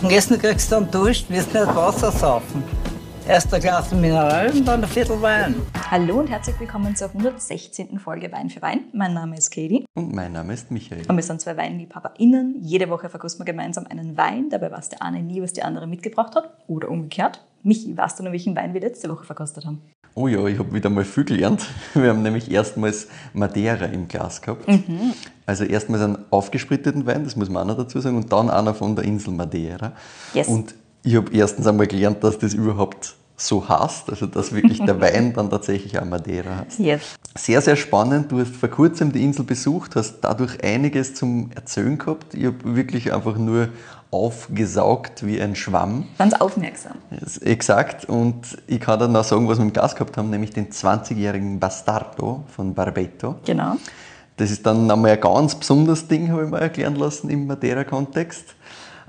Am Essen kriegst du dann Dusch, wirst nicht Wasser saufen. Erst ein Glas Mineral und dann ein Viertel Wein. Hallo und herzlich willkommen zur 116. Folge Wein für Wein. Mein Name ist Katie. Und mein Name ist Michael. Und wir sind zwei WeinliebhaberInnen. Jede Woche verkosten wir gemeinsam einen Wein. Dabei weiß der eine nie, was die andere mitgebracht hat. Oder umgekehrt. Michi, weißt du noch, welchen Wein wir letzte Woche verkostet haben? Oh ja, ich habe wieder mal viel gelernt. Wir haben nämlich erstmals Madeira im Glas gehabt. Mhm. Also erstmals einen aufgespritteten Wein, das muss man auch noch dazu sagen, und dann einer von der Insel Madeira. Yes. Und ich habe erstens einmal gelernt, dass das überhaupt so heißt, also dass wirklich der Wein dann tatsächlich auch Madeira heißt. Yes. Sehr, sehr spannend. Du hast vor kurzem die Insel besucht, hast dadurch einiges zum Erzählen gehabt. Ich habe wirklich einfach nur aufgesaugt wie ein Schwamm. Ganz aufmerksam. Exakt. Und ich kann dann noch sagen, was wir im Glas gehabt haben, nämlich den 20-jährigen Bastardo von Barbeto. Genau. Das ist dann einmal ein ganz besonderes Ding, habe ich mir erklären lassen im Madeira-Kontext.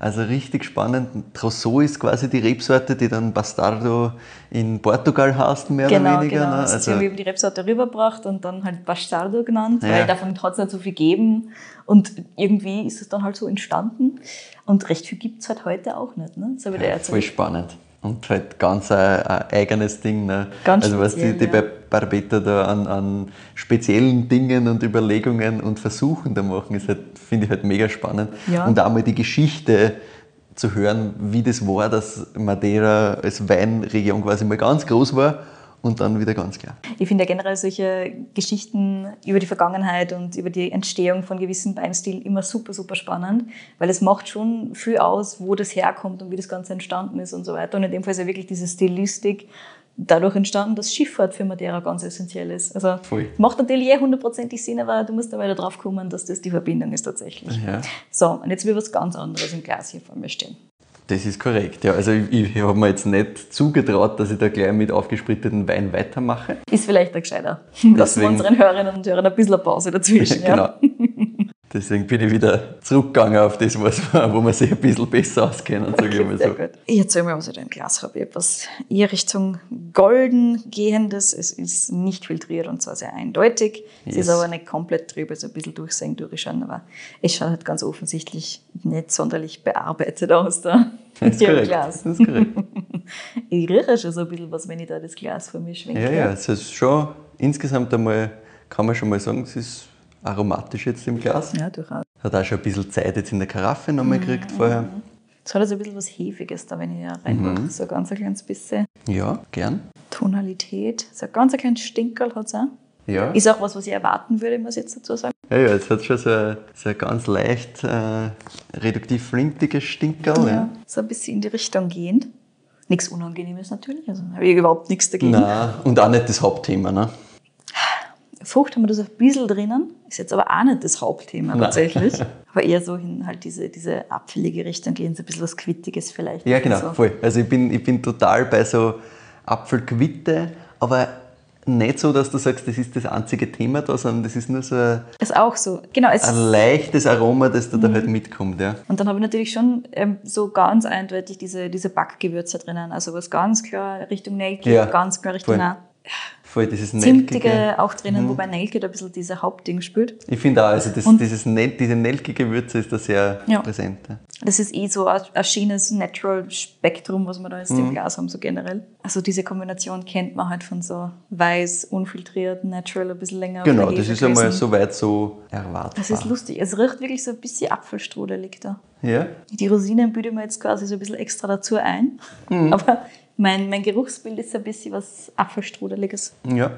Also richtig spannend. Trousseau ist quasi die Rebsorte, die dann Bastardo in Portugal heißt, mehr genau, oder weniger. genau. ne? Also, haben eben die Rebsorte rübergebracht und dann halt Bastardo genannt, Ja. weil davon hat es nicht so viel gegeben. Und irgendwie ist es dann halt so entstanden. Und recht viel gibt es halt heute auch nicht. Ne? Dir Ja, voll spannend. Und halt ganz ein, ein eigenes Ding. Ne? Ganz also was die, die ja. bei Barbetta da an, an speziellen Dingen und Überlegungen und Versuchen da machen, ist halt, finde ich halt mega spannend. Ja. Und auch mal die Geschichte zu hören, wie das war, dass Madeira als Weinregion quasi mal ganz groß war und dann wieder ganz klar. Ich finde ja generell solche Geschichten über die Vergangenheit und über die Entstehung von gewissen Weinstilen immer super, super spannend, weil es macht schon viel aus, wo das herkommt und wie das Ganze entstanden ist und so weiter. Und in dem Fall ist ja wirklich diese Stilistik dadurch entstanden, dass Schifffahrt für Madeira ganz essentiell ist. Also Voll. macht natürlich eh hundertprozentig Sinn, aber du musst da weiter drauf kommen, dass das die Verbindung ist tatsächlich. Ja. So, und jetzt will was ganz anderes im Glas hier vor mir stehen. Das ist korrekt, ja. Also ich, ich habe mir jetzt nicht zugetraut, dass ich da gleich mit aufgespritteten Wein weitermache. Ist vielleicht der gescheiter. Lassen wir unseren Hörerinnen und Hörern ein bisschen eine Pause dazwischen. Ja, genau. Deswegen bin ich wieder zurückgegangen auf das, was, wo man sich ein bisschen besser auskennen, sage ich mal so. gut. Ich erzähle mal, was ich da im Glas habe. Ich habe was eher Richtung golden gehendes. Es ist nicht filtriert und zwar sehr eindeutig. Es Yes. ist aber nicht komplett trüb, also ein bisschen durchsehen, durchschauen, aber es schaut halt ganz offensichtlich nicht sonderlich bearbeitet aus da. Das ist korrekt. Glas. Das ist korrekt. Ich rieche schon so ein bisschen was, wenn ich da das Glas vor mir schwenke. Ja, ja, es ist schon insgesamt einmal, kann man schon mal sagen, es ist aromatisch jetzt im Glas. Ja, durchaus. Hat auch schon ein bisschen Zeit jetzt in der Karaffe nochmal Mhm. gekriegt vorher. Es hat also ein bisschen was Hefiges da, wenn ich da reinmache. Mhm. So ein ganz ein kleines bisschen Ja, gern. Tonalität. So ein ganz ein kleines Stinkerl hat es auch. Ja. Ist auch was, was ich erwarten würde, muss ich jetzt dazu sagen. ja, ja, es hat schon so ein, so ein ganz leicht äh, reduktiv flintiges Stinkerl. Ja. So ein bisschen in die Richtung gehend. Nichts Unangenehmes natürlich, also habe ich überhaupt nichts dagegen. Nein, und auch nicht das Hauptthema. Ne? Frucht haben wir das ein bisschen drinnen, ist jetzt aber auch nicht das Hauptthema tatsächlich. aber eher so hin halt diese, diese apfelige Richtung gehen, so ein bisschen was Quittiges vielleicht. Ja, genau, So. voll. Also ich bin, ich bin total bei so Apfelquitte, aber nicht so, dass du sagst, das ist das einzige Thema da, sondern das ist nur so ein, Ist auch so. Genau, ein leichtes Aroma, das da, Mhm. da halt mitkommt. Ja. und dann habe ich natürlich schon ähm, so ganz eindeutig diese, diese Backgewürze drinnen. Also was ganz klar Richtung Nelke, Ja, ganz klar Richtung voll. dieses Zimtige Nelkige. auch drinnen, wobei Nelke da ein bisschen dieser Hauptding spielt. Ich finde auch, also das, Und- dieses Nel, diese nelkige Würze ist da sehr Ja. präsent. Ja. Das ist eh so ein schönes Natural-Spektrum, was wir da jetzt Mhm. im Glas haben, so generell. Also diese Kombination kennt man halt von so weiß, unfiltriert, natural, ein bisschen länger. Genau, das ist einmal gewesen. soweit so erwartbar. Das ist lustig. Es riecht wirklich so ein bisschen apfelstrudelig da. Ja? Die Rosinen büde mir jetzt quasi so ein bisschen extra dazu ein. Mhm. Aber mein, mein Geruchsbild ist ein bisschen was apfelstrudeliges. ja.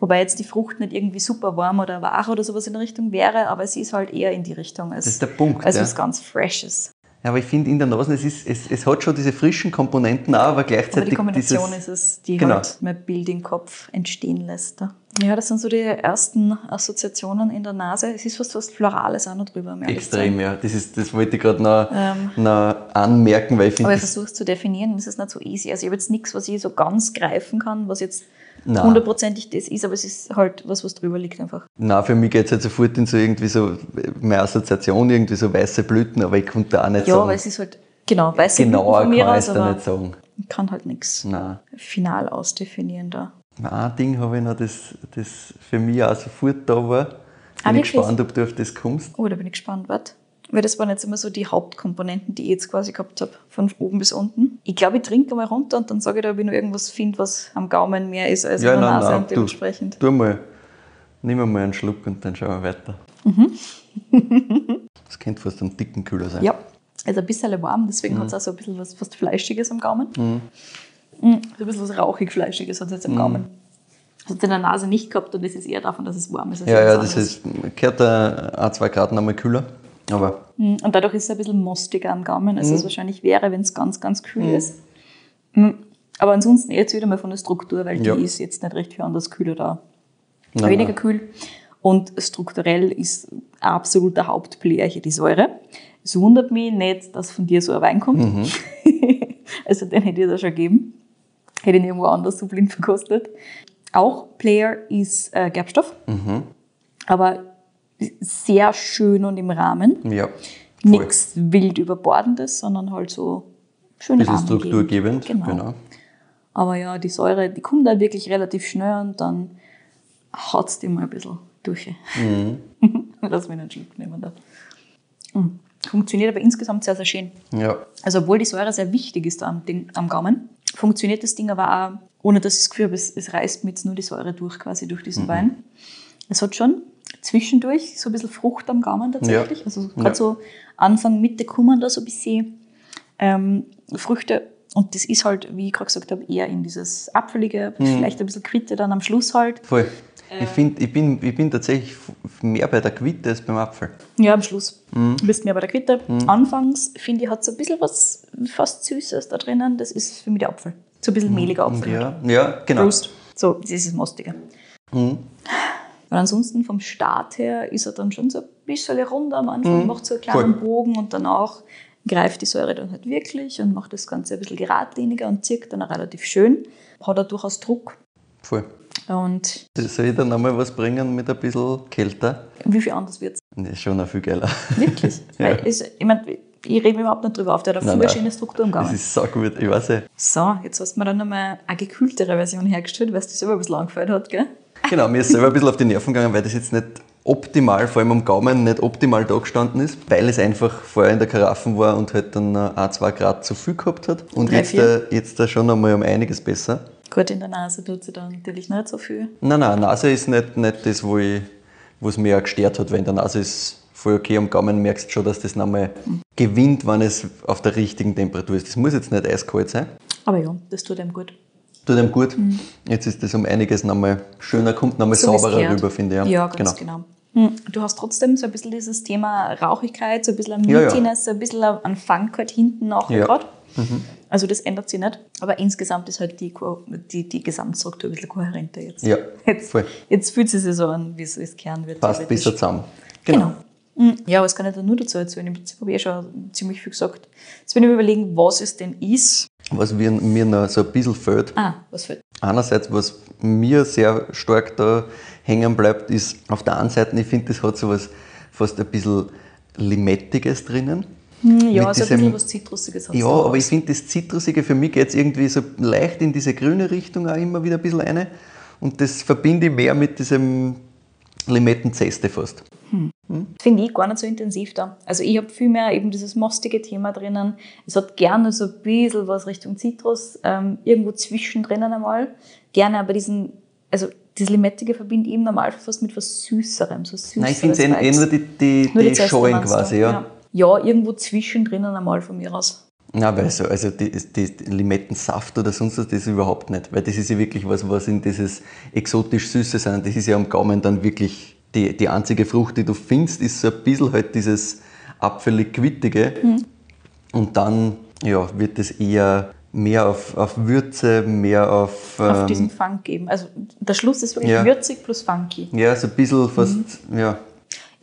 Wobei jetzt die Frucht nicht irgendwie super warm oder wach oder sowas in der Richtung wäre, aber sie ist halt eher in die Richtung. Als, Das ist der Punkt, Also ja. was ganz Freshes. Ja, aber ich finde in der Nase, es, ist, es, es hat schon diese frischen Komponenten auch, aber Aber gleichzeitig die Kombination dieses, ist es, die Genau. halt mein Bild im Kopf entstehen lässt. da. Ja, das sind so die ersten Assoziationen in der Nase. Es ist fast was Florales auch noch drüber. Extrem, ja. Das, ist, das wollte ich gerade noch, Ähm. noch anmerken, weil ich finde, Aber ich versuche es zu definieren, das ist nicht so easy. Also ich habe jetzt nichts, was ich so ganz greifen kann, was jetzt Nein. hundertprozentig das ist, aber es ist halt was, was drüber liegt einfach. Nein, für mich geht es halt sofort in so irgendwie so, meine Assoziation, irgendwie so weiße Blüten, aber ich konnte da auch nicht Ja, sagen, weil es ist halt, genau, weiße genauer Blüten von mir kann ich aus, es da nicht sagen. ich kann halt nichts final ausdefinieren da. Ein Ding habe ich noch, das, das für mich auch sofort da war. Ah, Bin ich wirklich? gespannt, ob du auf das kommst. Oh, da bin ich gespannt, was? Weil das waren jetzt immer so die Hauptkomponenten, die ich jetzt quasi gehabt habe, von oben bis unten. Ich glaube, ich trinke mal runter und dann sage ich dir, ob ich noch irgendwas finde, was am Gaumen mehr ist als Ja, an der nein, Nase nein, und du. dementsprechend. Tu mal, nimm mal einen Schluck und dann schauen wir weiter. das könnte fast ein dicken Kühler sein. Ja, also ein bisschen warm, deswegen Mhm. hat es auch so ein bisschen was fast Fleischiges am Gaumen. Mm, So ein bisschen was rauchig-fleischiges hat es jetzt am Gaumen. Das hat es in der Nase nicht gehabt und das ist eher davon, dass es warm ist. als Ja, ja, das ist, gehört ein, zwei Grad nochmal kühler. Aber Mm, Und dadurch ist es ein bisschen mostiger am Gaumen, als Mhm. es wahrscheinlich wäre, wenn es ganz, ganz kühl ist. Mm, Aber ansonsten jetzt wieder mal von der Struktur, weil Ja. die ist jetzt nicht recht viel anders kühler da. Nein, Weniger nein. kühl. Und strukturell ist absolut der Hauptplayer hier die Säure. Es wundert mich nicht, dass von dir so ein Wein kommt. Mhm. also den hätte ich da schon gegeben. Hätte ich irgendwo anders so blind verkostet. Auch Player ist äh, Gerbstoff. Mhm. Aber sehr schön und im Rahmen. ja. Nichts wild überbordendes, sondern halt so schön Bisschen rahmengebend. strukturgebend. Genau. Genau. Aber ja, die Säure, die kommt dann wirklich relativ schnell und dann haut es die mal ein bisschen durch. Mhm. Lass mich einen Schluck nehmen da. Mm. Funktioniert aber insgesamt sehr, sehr schön. Ja. Also obwohl die Säure sehr wichtig ist da am, Ding, am Gaumen, funktioniert das Ding aber auch, ohne dass ich das Gefühl habe, es, es reißt mir jetzt nur die Säure durch, quasi durch Mhm. diesen Wein. Es hat schon zwischendurch so ein bisschen Frucht am Gaumen tatsächlich. Ja. Also gerade Ja. so Anfang, Mitte kommen da so ein bisschen ähm, Früchte. Und das ist halt, wie ich gerade gesagt habe, eher in dieses Apfelige, Mhm. vielleicht ein bisschen Quitte dann am Schluss halt. Voll. Ich, find, ich, bin, ich bin tatsächlich mehr bei der Quitte als beim Apfel. Ja, am Schluss. Mhm. Du bist mir bei der Quitte. Anfangs, finde ich, hat es ein bisschen was fast Süßes da drinnen. Das ist für mich der Apfel. So ein bisschen mehliger Apfel. Ja, ja genau. Prost. So, das ist das Mostige. Mhm. Und ansonsten vom Start her ist er dann schon so ein bisschen runder am Anfang, macht so einen kleinen Mhm. Voll. Bogen und danach greift die Säure dann halt wirklich und macht das Ganze ein bisschen geradliniger und zirkt dann auch relativ schön. Hat er durchaus Druck. Voll. Und Soll ich dann nochmal was bringen mit ein bisschen kälter? wie viel anders wird es? Das ist schon noch viel geiler. Wirklich. Ja. Weil es, ich mein, ich rede überhaupt nicht drüber auf, der hat eine schöne Struktur im Das Gaumen. ist so gut, ich weiß ja. So, jetzt hast du mir dann nochmal eine gekühltere Version hergestellt, weil es dir selber ein bisschen angefallen hat, gell? Genau, mir ist selber ein bisschen auf die Nerven gegangen, weil das jetzt nicht optimal, vor allem am Gaumen, nicht optimal da gestanden ist, weil es einfach vorher in der Karaffe war und halt dann ein, zwei Grad zu viel gehabt hat. Und Drei, jetzt, äh, jetzt da schon einmal um einiges besser. Gut, in der Nase tut sie dann natürlich nicht so viel. Nein, nein, Nase ist nicht, nicht das, wo, ich, wo es mir auch gestört hat, weil in der Nase ist voll okay, am Gaumen merkst du schon, dass das nochmal gewinnt, wenn es auf der richtigen Temperatur ist. Das muss jetzt nicht eiskalt sein. Aber ja, das tut einem gut. Tut einem gut. Jetzt ist das um einiges nochmal schöner, kommt nochmal Mhm. So sauberer rüber, finde ich. Ja, ganz genau. Hm, Du hast trotzdem so ein bisschen dieses Thema Rauchigkeit, so ein bisschen an Ja, ja. Meatiness, so ein bisschen an Funk halt hinten nach Ja. Mhm. gerade. Also das ändert sich nicht. Aber insgesamt ist halt die, die, die Gesamtstruktur ein bisschen kohärenter jetzt. Ja, Jetzt, voll. jetzt fühlt es sich so an, wie es Kern wird. Passt besser zusammen. Genau. Mhm. Ja, was kann ich da nur dazu erzählen? Im Prinzip habe ich eh schon ziemlich viel gesagt. Jetzt bin ich mir überlegen, was es denn ist. Was mir, mir noch so ein bisschen fehlt, Ah, was fällt? einerseits, was mir sehr stark da hängen bleibt, ist auf der einen Seite, ich finde, das hat so was fast ein bisschen Limettiges drinnen. Hm, Ja, Mit so ein diesem- bisschen was Zitrusiges hat Ja, aber ich finde das Zitrusige, für mich geht es irgendwie so leicht in diese grüne Richtung auch immer wieder ein bisschen rein. Und das verbinde ich mehr mit diesem Limettenzeste fast. Finde ich gar nicht so intensiv da. Also ich habe viel mehr eben dieses mostige Thema drinnen. Es hat gerne so ein bisschen was Richtung Zitrus, ähm, irgendwo zwischendrin einmal. Gerne aber diesen, also das Limettige verbinde ich im Normalfall fast mit was Süßerem, so Süßeres. Nein, ich finde es eh, eh Vibes. nur die, die, Nur die Zeste Scheuen quasi, ja. ja. Ja, irgendwo zwischendrin einmal von mir aus. Nein, weil so, also die, die Limettensaft oder sonst was, das überhaupt nicht. Weil das ist ja wirklich was, was in dieses exotisch Süße sein. Das ist ja am Gaumen dann wirklich die, die einzige Frucht, die du findest, ist so ein bisschen halt dieses apfelig-quittige. Und dann ja, wird es eher mehr auf, auf Würze, mehr auf, Auf ähm, diesen Funk geben. Also der Schluss ist wirklich Ja. würzig plus funky. ja, so ein bisschen fast, ja,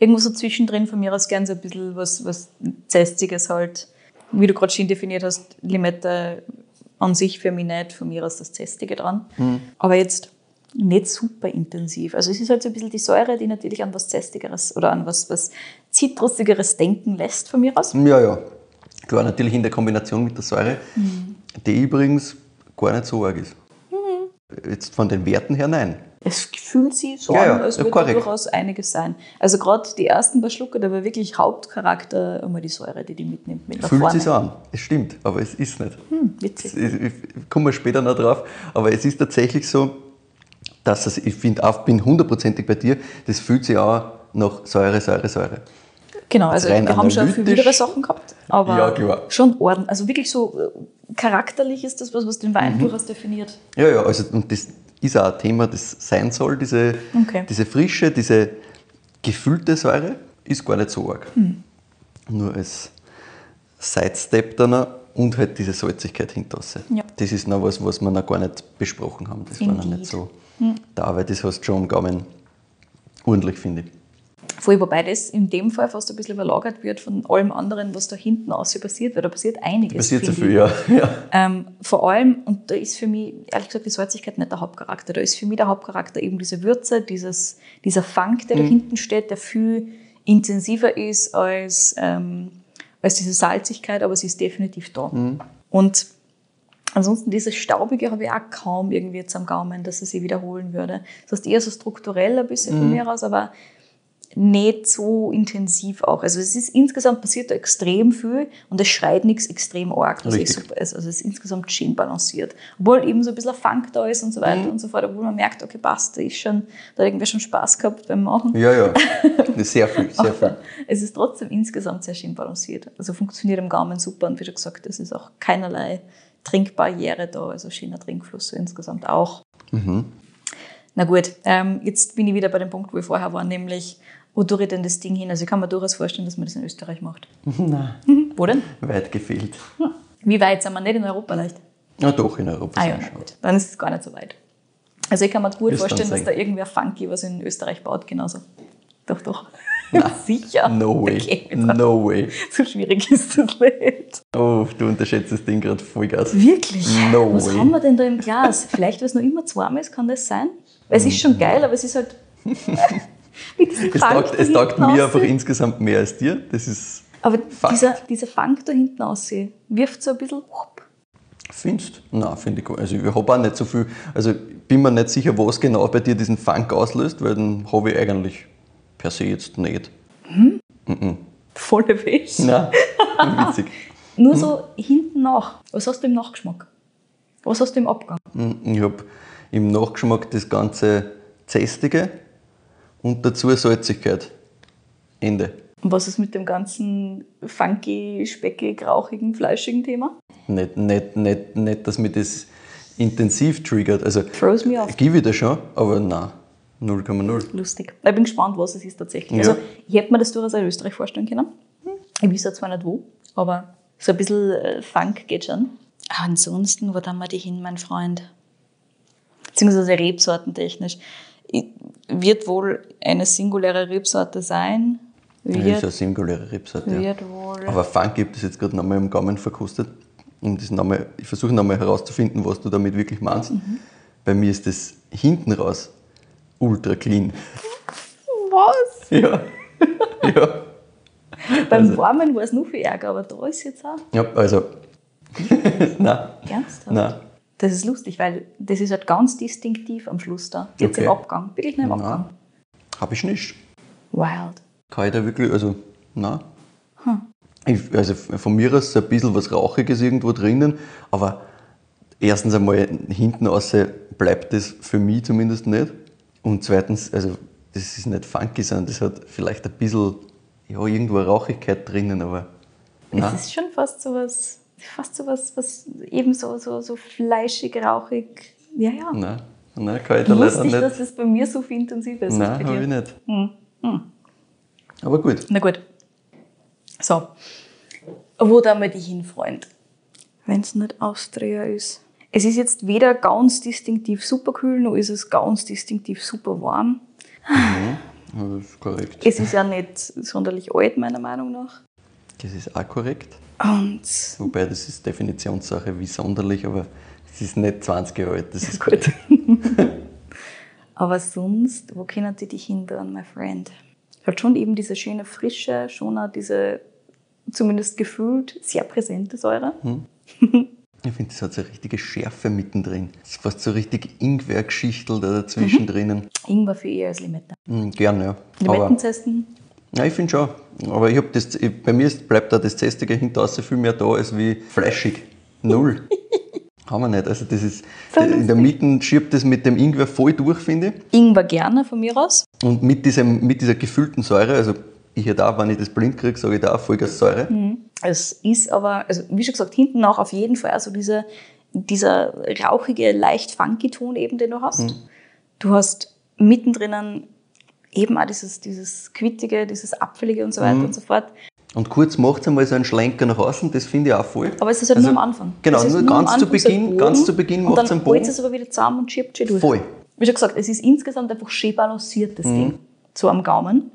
Irgendwo so zwischendrin von mir aus gern so ein bisschen was, was Zästiges halt. Wie du gerade schon definiert hast, Limette an sich für mich nicht, von mir aus das Zästige dran. Aber jetzt nicht super intensiv. Also es ist halt so ein bisschen die Säure, die natürlich an was Zästigeres oder an was, was Zitrusigeres denken lässt von mir aus. ja, ja. Klar, natürlich in der Kombination mit der Säure, die übrigens gar nicht so arg ist. Jetzt von den Werten her nein. Es fühlt sich so Ja, ja, an, als ja, würde korrekt. durchaus einiges sein. Also gerade die ersten paar Schlucke, da war wirklich Hauptcharakter immer die Säure, die die mitnimmt mit Fühlt sich so an. Es stimmt, aber es ist nicht. Hm, witzig. Ich, ich, ich komme später noch drauf, aber es ist tatsächlich so, dass es, ich finde, auch bin hundertprozentig bei dir, das fühlt sich auch nach Säure, Säure, Säure. Genau, also rein wir haben schon viel widere Sachen gehabt, aber Ja, klar. schon Orden. Also wirklich so äh, charakterlich ist das was, was den Mhm. Wein durchaus definiert. Ja, ja, also und das ist auch ein Thema, das sein soll, diese, Okay. diese frische, diese gefüllte Säure, ist gar nicht so arg. Hm. Nur als Sidestep dann und halt diese Salzigkeit hinterlasse. Ja. Das ist noch was, was wir noch gar nicht besprochen haben. Das war noch Indeed. Nicht so da, aber das hast du schon am Gaumen ordentlich, finde ich. Voll, wobei das in dem Fall fast ein bisschen überlagert wird von allem anderen, was da hinten außen passiert, weil da passiert einiges. Passiert so viel, ja. ja. Ähm, vor allem, und da ist für mich, ehrlich gesagt, die Salzigkeit nicht der Hauptcharakter. Da ist für mich der Hauptcharakter eben diese Würze, dieses, dieser Funk, der da hinten steht, der viel intensiver ist als, ähm, als diese Salzigkeit, aber sie ist definitiv da. Und ansonsten dieses Staubige habe ich auch kaum irgendwie jetzt am Gaumen, dass es sich wiederholen würde. Das heißt eher so strukturell ein bisschen von mir aus, aber nicht so intensiv auch. Also es ist insgesamt passiert da extrem viel und es schreit nichts extrem arg, was Richtig. super ist. Also es ist insgesamt schön balanciert. Obwohl eben so ein bisschen Funk da ist und so weiter Mhm. und so fort, obwohl man merkt, okay, passt, da ist schon, da hat irgendwer schon Spaß gehabt beim Machen. Ja, ja. Sehr viel, sehr viel. Es ist trotzdem insgesamt sehr schön balanciert. Also funktioniert im Gaumen super und wie schon gesagt, es ist auch keinerlei Trinkbarriere da, also schöner Trinkfluss so insgesamt auch. Na gut, ähm, jetzt bin ich wieder bei dem Punkt, wo ich vorher war, nämlich, wo tue ich denn das Ding hin? Also ich kann mir durchaus vorstellen, dass man das in Österreich macht. Nein, Mhm. Wo denn? weit gefehlt. Wie weit sind wir nicht in Europa leicht? Ja, doch, in Europa Ah ja, na gut. Dann ist es gar nicht so weit. Also ich kann mir gut dann vorstellen, dass da irgendwer funky was in Österreich baut, genauso. Doch, doch. Sicher. No way. Okay, No way. So schwierig ist das nicht. Oh, du unterschätzt das Ding gerade Vollgas. Wirklich? No Was way. haben wir denn da im Glas? Vielleicht, weil es noch immer zu warm ist, kann das sein? Weil es ist schon geil, aber es ist halt. Es taugt, es taugt mir einfach insgesamt mehr als dir. Das ist. Aber Fakt. dieser, dieser Funk da hinten aussehen, wirft so ein bisschen. Findest Nein, finde ich gut. Also, ich habe auch nicht so viel. Also, bin mir nicht sicher, was genau bei dir diesen Funk auslöst, weil den habe ich eigentlich per se jetzt nicht. Volle Weg. Nein, witzig. Nur Hm. so hinten nach. Was hast du im Nachgeschmack? Was hast du im Abgang? Ich habe im Nachgeschmack das ganze Zästige und dazu Salzigkeit. Ende. Und was ist mit dem ganzen funky, speckig, rauchigen, fleischigen Thema? Nicht, nicht, nicht, nicht, dass mich das intensiv triggert. Also, Throws me off. gebe ich das schon, aber nein, 0,0. Lustig. Ich bin gespannt, was es ist tatsächlich. Ja. Also, ich hätte mir das durchaus in Österreich vorstellen können. Ich weiß ja zwar nicht wo, aber so ein bisschen äh, Funk geht schon. Ansonsten, wo tun wir die hin, mein Freund? Beziehungsweise rebsortentechnisch. Wird wohl eine singuläre Rebsorte sein. Das ist Wird, eine singuläre Rebsorte. Ja. wird wohl. Aber Funk gibt es jetzt gerade nochmal im Gaumen verkostet. Und das nochmal, ich versuche nochmal herauszufinden, was du damit wirklich meinst. Mhm. Bei mir ist das hinten raus ultra clean. Was? Ja. ja. Beim Also- Warmen war es nur viel Ärger, aber da ist jetzt auch ja, also. Nein. ernsthaft. Nein. Das ist lustig, weil das ist halt ganz distinktiv am Schluss da. Jetzt Okay. im Abgang. Wirklich nur im Nein. Abgang. Habe ich nicht. Wild. Kann ich da wirklich, also, nein. Ich, also von mir aus ist ein bisschen was Rauchiges irgendwo drinnen, aber erstens einmal hinten raus bleibt das für mich zumindest nicht. Und zweitens, also das ist nicht funky, sondern das hat vielleicht ein bisschen, ja, irgendwo eine Rauchigkeit drinnen, aber nein. Es ist schon fast so was, fast so was, was eben so, so, so fleischig, rauchig. Ja, ja. Nein, nein, kann ich da leider Lustig, dass nicht. es bei mir so viel intensiver ist. Nein, habe ich nicht. Hm, Aber gut. Na gut. So. Wo da wir die hin, Freund? Wenn es nicht Austria ist. Es ist jetzt weder ganz distinktiv super kühl, noch ist es ganz distinktiv super warm. Ja, das ist korrekt. Es ist ja nicht sonderlich alt, meiner Meinung nach. Das ist auch korrekt. Und Wobei, das ist Definitionssache, wie sonderlich, aber es ist nicht 20 Jahre alt. Das ist gut. Aber sonst, wo können die dich hindern, my friend? Hat schon eben diese schöne Frische, schon auch diese zumindest gefühlt sehr präsente Säure. Ich finde, das hat so eine richtige Schärfe mittendrin. Es ist fast so richtig Ingwer-Geschichtel da dazwischen drinnen. Ingwer für eher als Limette. Mm, gern, ja. Limettenzesten, ja, ich finde schon. Aber ich hab das, ich, bei mir ist, bleibt da das Zestige hinter viel mehr da als wie fleischig. Null. Haben wir nicht. Also das ist, So in der Mitte schiebt das mit dem Ingwer voll durch, finde ich. Ingwer gerne von mir aus. Und mit, diesem, mit dieser gefüllten Säure, also ich hätte auch, wenn ich das blind kriege, sage ich da auch Vollgas-Säure. Es ist aber, also wie schon gesagt, hinten auch auf jeden Fall also dieser, dieser rauchige, leicht funky Ton eben, den du hast. Du hast mittendrin eben auch dieses, dieses Quittige, dieses Apfelige und so weiter und so fort. Und kurz macht es einmal so einen Schlenker nach außen, das finde ich auch voll. Aber es ist halt Also, nur am Anfang. genau, Es nur ganz zu Anfang so ein Beginn- ganz zu Beginn Und macht's dann einen Bogen. holt es aber wieder zusammen und schiebt schon durch. Voll. Wie schon gesagt, es ist insgesamt einfach schön balanciert, das Mhm. Ding. So am Gaumen,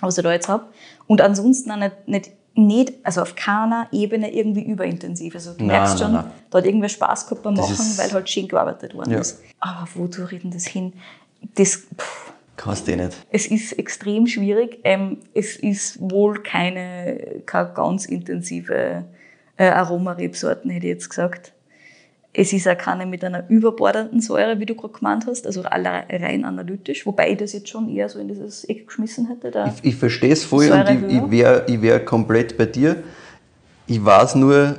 was ich da jetzt habe. Und ansonsten auch nicht, nicht, nicht, also auf keiner Ebene irgendwie überintensiv. Also du Nein, merkst schon, nein. da hat irgendwer Spaß gehabt beim Das Machen, weil halt schön gearbeitet worden Ja. ist. Aber wo du reden das hin? Das, pff, Kannst du eh nicht. es ist extrem schwierig. Ähm, es ist wohl keine, keine ganz intensive äh, Aromarebsorten, hätte ich jetzt gesagt. Es ist auch keine mit einer überbordenden Säure, wie du gerade gemeint hast, also rein analytisch, wobei ich das jetzt schon eher so in dieses Eck geschmissen hätte. Ich, ich verstehe es voll und ich, ich wäre wär komplett bei dir. Ich weiß nur,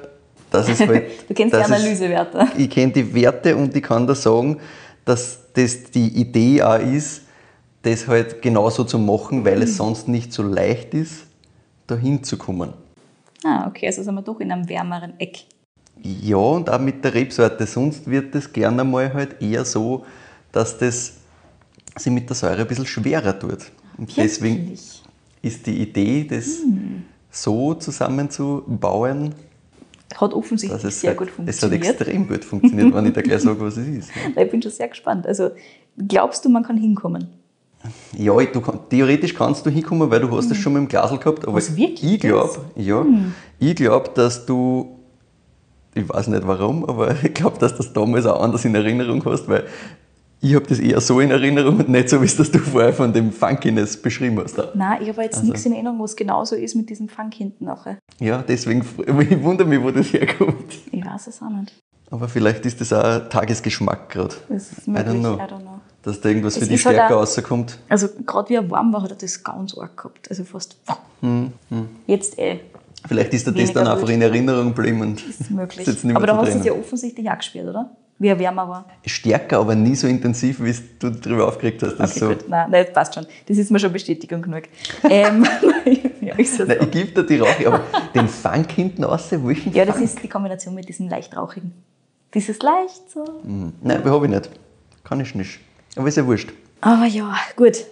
dass es halt. Du kennst die Analysewerte. Ich kenne die Werte und ich kann da sagen, dass das die Idee auch ist, das halt genauso zu machen, weil Mhm. es sonst nicht so leicht ist, da hinzukommen. Ah, okay, also sind wir doch in einem wärmeren Eck. Ja, und auch mit der Rebsorte. Sonst wird es gerne mal halt eher so, dass das sich mit der Säure ein bisschen schwerer tut. Und deswegen Wirklich? ist die Idee, das Hm. so zusammenzubauen, Hat offensichtlich dass es, sehr halt, gut es hat funktioniert. extrem gut funktioniert, wenn ich da gleich sage, was es ist. Ich bin schon sehr gespannt. Also glaubst du, man kann hinkommen? Ja, ich- du, theoretisch kannst du hinkommen, weil du hast das schon mal im Glasl gehabt. Aber. Was, wirklich ich glaube, ja, Hm. ich glaube, dass du, ich weiß nicht warum, aber ich glaube, dass du das damals auch anders in Erinnerung hast, weil ich habe das eher so in Erinnerung und nicht so, wie es das du vorher von dem Funkiness beschrieben hast. Nein, ich habe jetzt Also nichts in Erinnerung, was genauso ist mit diesem Funk hinten nachher. Ja, deswegen, ich wundere mich, wo das herkommt. Ich weiß es auch nicht. Aber vielleicht ist das auch Tagesgeschmack gerade. Das ist I möglich, don't know. I don't know. Dass da irgendwas Es für die halt Stärke auch- rauskommt. Also gerade wie er warm war, hat er das ganz arg gehabt. Also fast. Hm, Jetzt eh, Vielleicht ist dir das dann einfach in Erinnerung geblieben und ist möglich. nicht mehr Aber da hast du es ja offensichtlich auch gespürt, oder? Wie er wärmer war. Stärker, aber nie so intensiv, wie du darüber aufgeregt hast. Das Okay, ist so. gut. Nein, nein, passt schon. Das ist mir schon Bestätigung genug. ähm, ja, das Nein, so. ich gebe dir die Rauche, aber den Funk hinten raus, welchen ja, das Funk? ist die Kombination mit diesem leicht rauchigen. Dieses leicht so. Hm. Nein, habe ich nicht. Kann ich nicht. Aber ist ja wurscht. Aber ja, gut.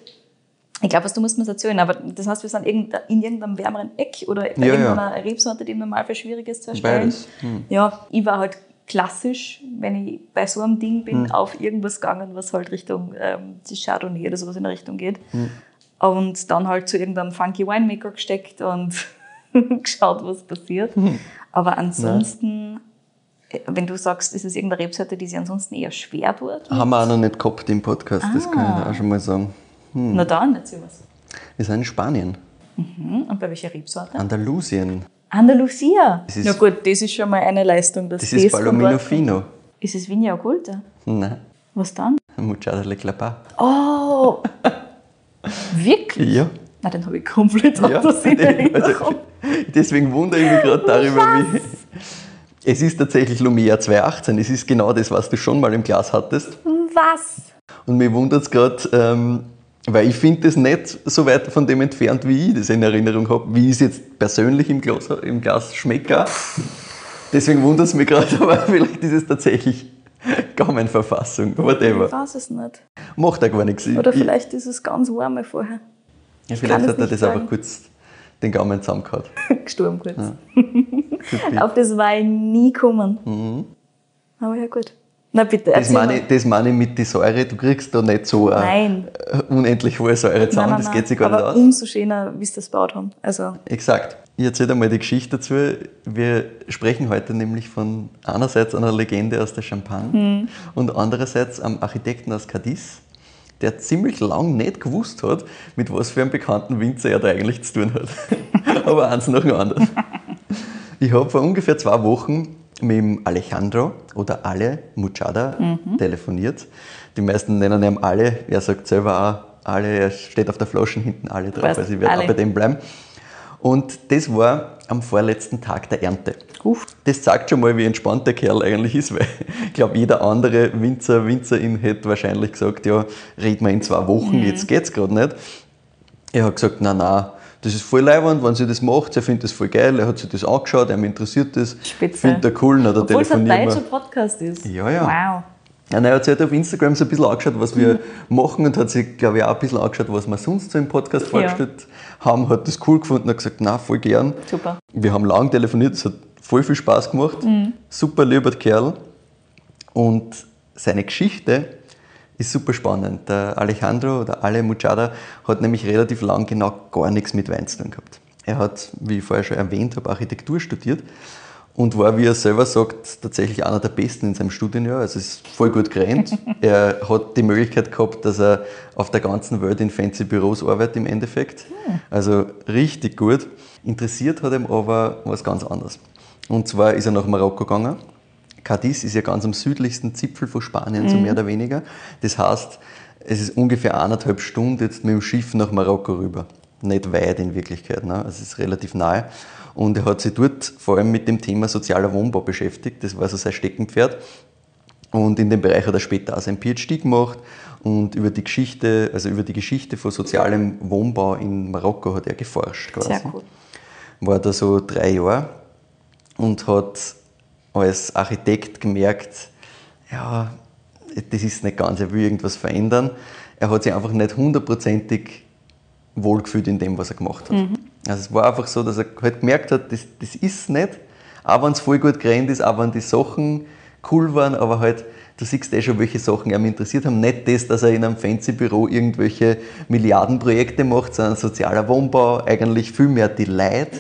Ich glaube, was du musst mir erzählen. Aber das heißt, wir sind in irgendeinem wärmeren Eck oder bei Ja, ja. irgendeiner Rebsorte, die im Normalfall schwierig ist zu erstellen. Beides. Hm. Ja, ich war halt klassisch, wenn ich bei so einem Ding bin, Hm. auf irgendwas gegangen, was halt Richtung ähm, Chardonnay oder sowas in der Richtung geht. Hm. Und dann halt zu irgendeinem funky Winemaker gesteckt und geschaut, was passiert. Hm. Aber ansonsten, äh, wenn du sagst, ist es irgendeine Rebsorte, die sich ansonsten eher schwer tut, Haben wir auch noch nicht gehabt im Podcast, das kann Ah. ich auch schon mal sagen. Hm. na dann, erzähl was. Wir sind in Spanien, Mhm. Und bei welcher Rebsorte? Andalusien. Andalusia. Das ist- Na gut, das ist schon mal eine Leistung. Dass Das ist von Palomino Fino. Ist es Vigna Occulta? Nein, Was dann? Muchada le Clapa. Oh! Wirklich? Ja. Na, den habe ich komplett Ja, anders in also, deswegen wundere ich mich gerade darüber, wie. Es ist tatsächlich Lumea 218. Es ist genau das, was du schon mal im Glas hattest. Was? Und mir wundert es gerade, ähm, weil ich finde das nicht so weit von dem entfernt, wie ich das in Erinnerung habe, wie ich es jetzt persönlich im Glas, im Glas schmecke. Deswegen wundert es mich gerade, aber vielleicht ist es tatsächlich Gaumenverfassung. Whatever. Ich weiß es nicht. Macht ja gar nichts. Ich- Oder ich- vielleicht ist es ganz warm vorher. Ja, vielleicht hat er das sagen. einfach kurz den Gaumen zusammengehauen. Gestorben kurz. Be. Auf das war ich nie gekommen. Mhm. Aber ja, gut. Na bitte, Das meine, das meine ich mit der Säure. Du kriegst da nicht so Nein. unendlich hohe Säure zusammen. Nein, nein, das geht sich gar nicht Aber aus. umso schöner, wie sie das gebaut haben. Also, Exakt. Ich erzähle einmal die Geschichte dazu. Wir sprechen heute nämlich von einerseits einer Legende aus der Champagne Hm. und andererseits am Architekten aus Cadiz, der ziemlich lang nicht gewusst hat, mit was für einem bekannten Winzer er da eigentlich zu tun hat. Aber eins nach dem anderen. Ich habe vor ungefähr zwei Wochen mit dem Alejandro oder Ale Muchada telefoniert. Die meisten nennen ihn Ale, er sagt selber auch Ale, er steht auf der Flasche hinten Ale drauf, Passt, also ich werde auch bei dem bleiben. Und das war am vorletzten Tag der Ernte. Uff. Das zeigt schon mal, wie entspannt der Kerl eigentlich ist, weil ich glaube, jeder andere Winzer, Winzerin hätte wahrscheinlich gesagt, ja, reden wir in zwei Wochen, jetzt geht's gerade nicht. Er hat gesagt, nein, nein, das ist voll leibend, wenn sie das macht, er findet das voll geil, er hat sich das angeschaut, er interessiert das, Spitze. findet er cool, da Obwohl es ein deutscher. Podcast ist. Ja, ja. Wow. Ja, nein, er hat sich halt auf Instagram so ein bisschen angeschaut, was wir machen und hat sich, glaube ich, auch ein bisschen angeschaut, was wir sonst so im Podcast vorgestellt haben, hat das cool gefunden und hat gesagt, na, voll gern. Super. Wir haben lang telefoniert, es hat voll viel Spaß gemacht. Super lieber Kerl. Und seine Geschichte ist super spannend. Der Alejandro oder Ale Muchada hat nämlich relativ lang genau gar nichts mit Wein zu tun gehabt. Er hat, wie ich vorher schon erwähnt habe, Architektur studiert und war, wie er selber sagt, tatsächlich einer der Besten in seinem Studienjahr. Also ist voll gut gerannt. er hat die Möglichkeit gehabt, dass er auf der ganzen Welt in fancy Büros arbeitet im Endeffekt. Also richtig gut. Interessiert hat ihm aber was ganz anderes. Und zwar ist er nach Marokko gegangen. Cadiz ist ja ganz am südlichsten Zipfel von Spanien, so mehr oder weniger. Das heißt, es ist ungefähr eineinhalb Stunden jetzt mit dem Schiff nach Marokko rüber. Nicht weit in Wirklichkeit, ne? also es ist relativ nahe. Und er hat sich dort vor allem mit dem Thema sozialer Wohnbau beschäftigt. Das war so sein Steckenpferd. Und in dem Bereich hat er später auch sein PhD gemacht und über die Geschichte, also über die Geschichte von sozialem Wohnbau in Marokko hat er geforscht quasi Sehr cool. war da so drei Jahre und hat als Architekt gemerkt, ja, das ist nicht ganz, er will irgendwas verändern. Er hat sich einfach nicht hundertprozentig wohlgefühlt in dem, was er gemacht hat. Also es war einfach so, dass er halt gemerkt hat, das, das ist nicht, auch wenn es voll gut gerannt ist, auch wenn die Sachen cool waren, aber halt, du siehst eh schon, welche Sachen ihn interessiert haben. Nicht das, dass er in einem fancy Büro irgendwelche Milliardenprojekte macht, sondern sozialer Wohnbau, eigentlich viel mehr die Leute.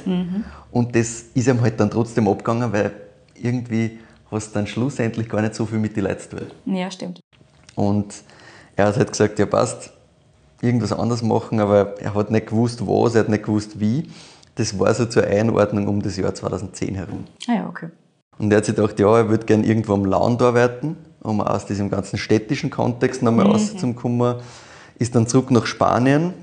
Und das ist ihm halt dann trotzdem abgegangen, weil irgendwie hast du dann schlussendlich gar nicht so viel mit den Leuten zu tun. Ja, stimmt. Und er hat halt gesagt, ja passt, irgendwas anderes machen, aber er hat nicht gewusst, was, er hat nicht gewusst, wie. Das war so zur Einordnung um das Jahr 2010 herum. Ah ja, okay. Und er hat sich gedacht, ja, er würde gerne irgendwo am Land arbeiten, um aus diesem ganzen städtischen Kontext nochmal rauszukommen. Ist dann zurück nach Spanien,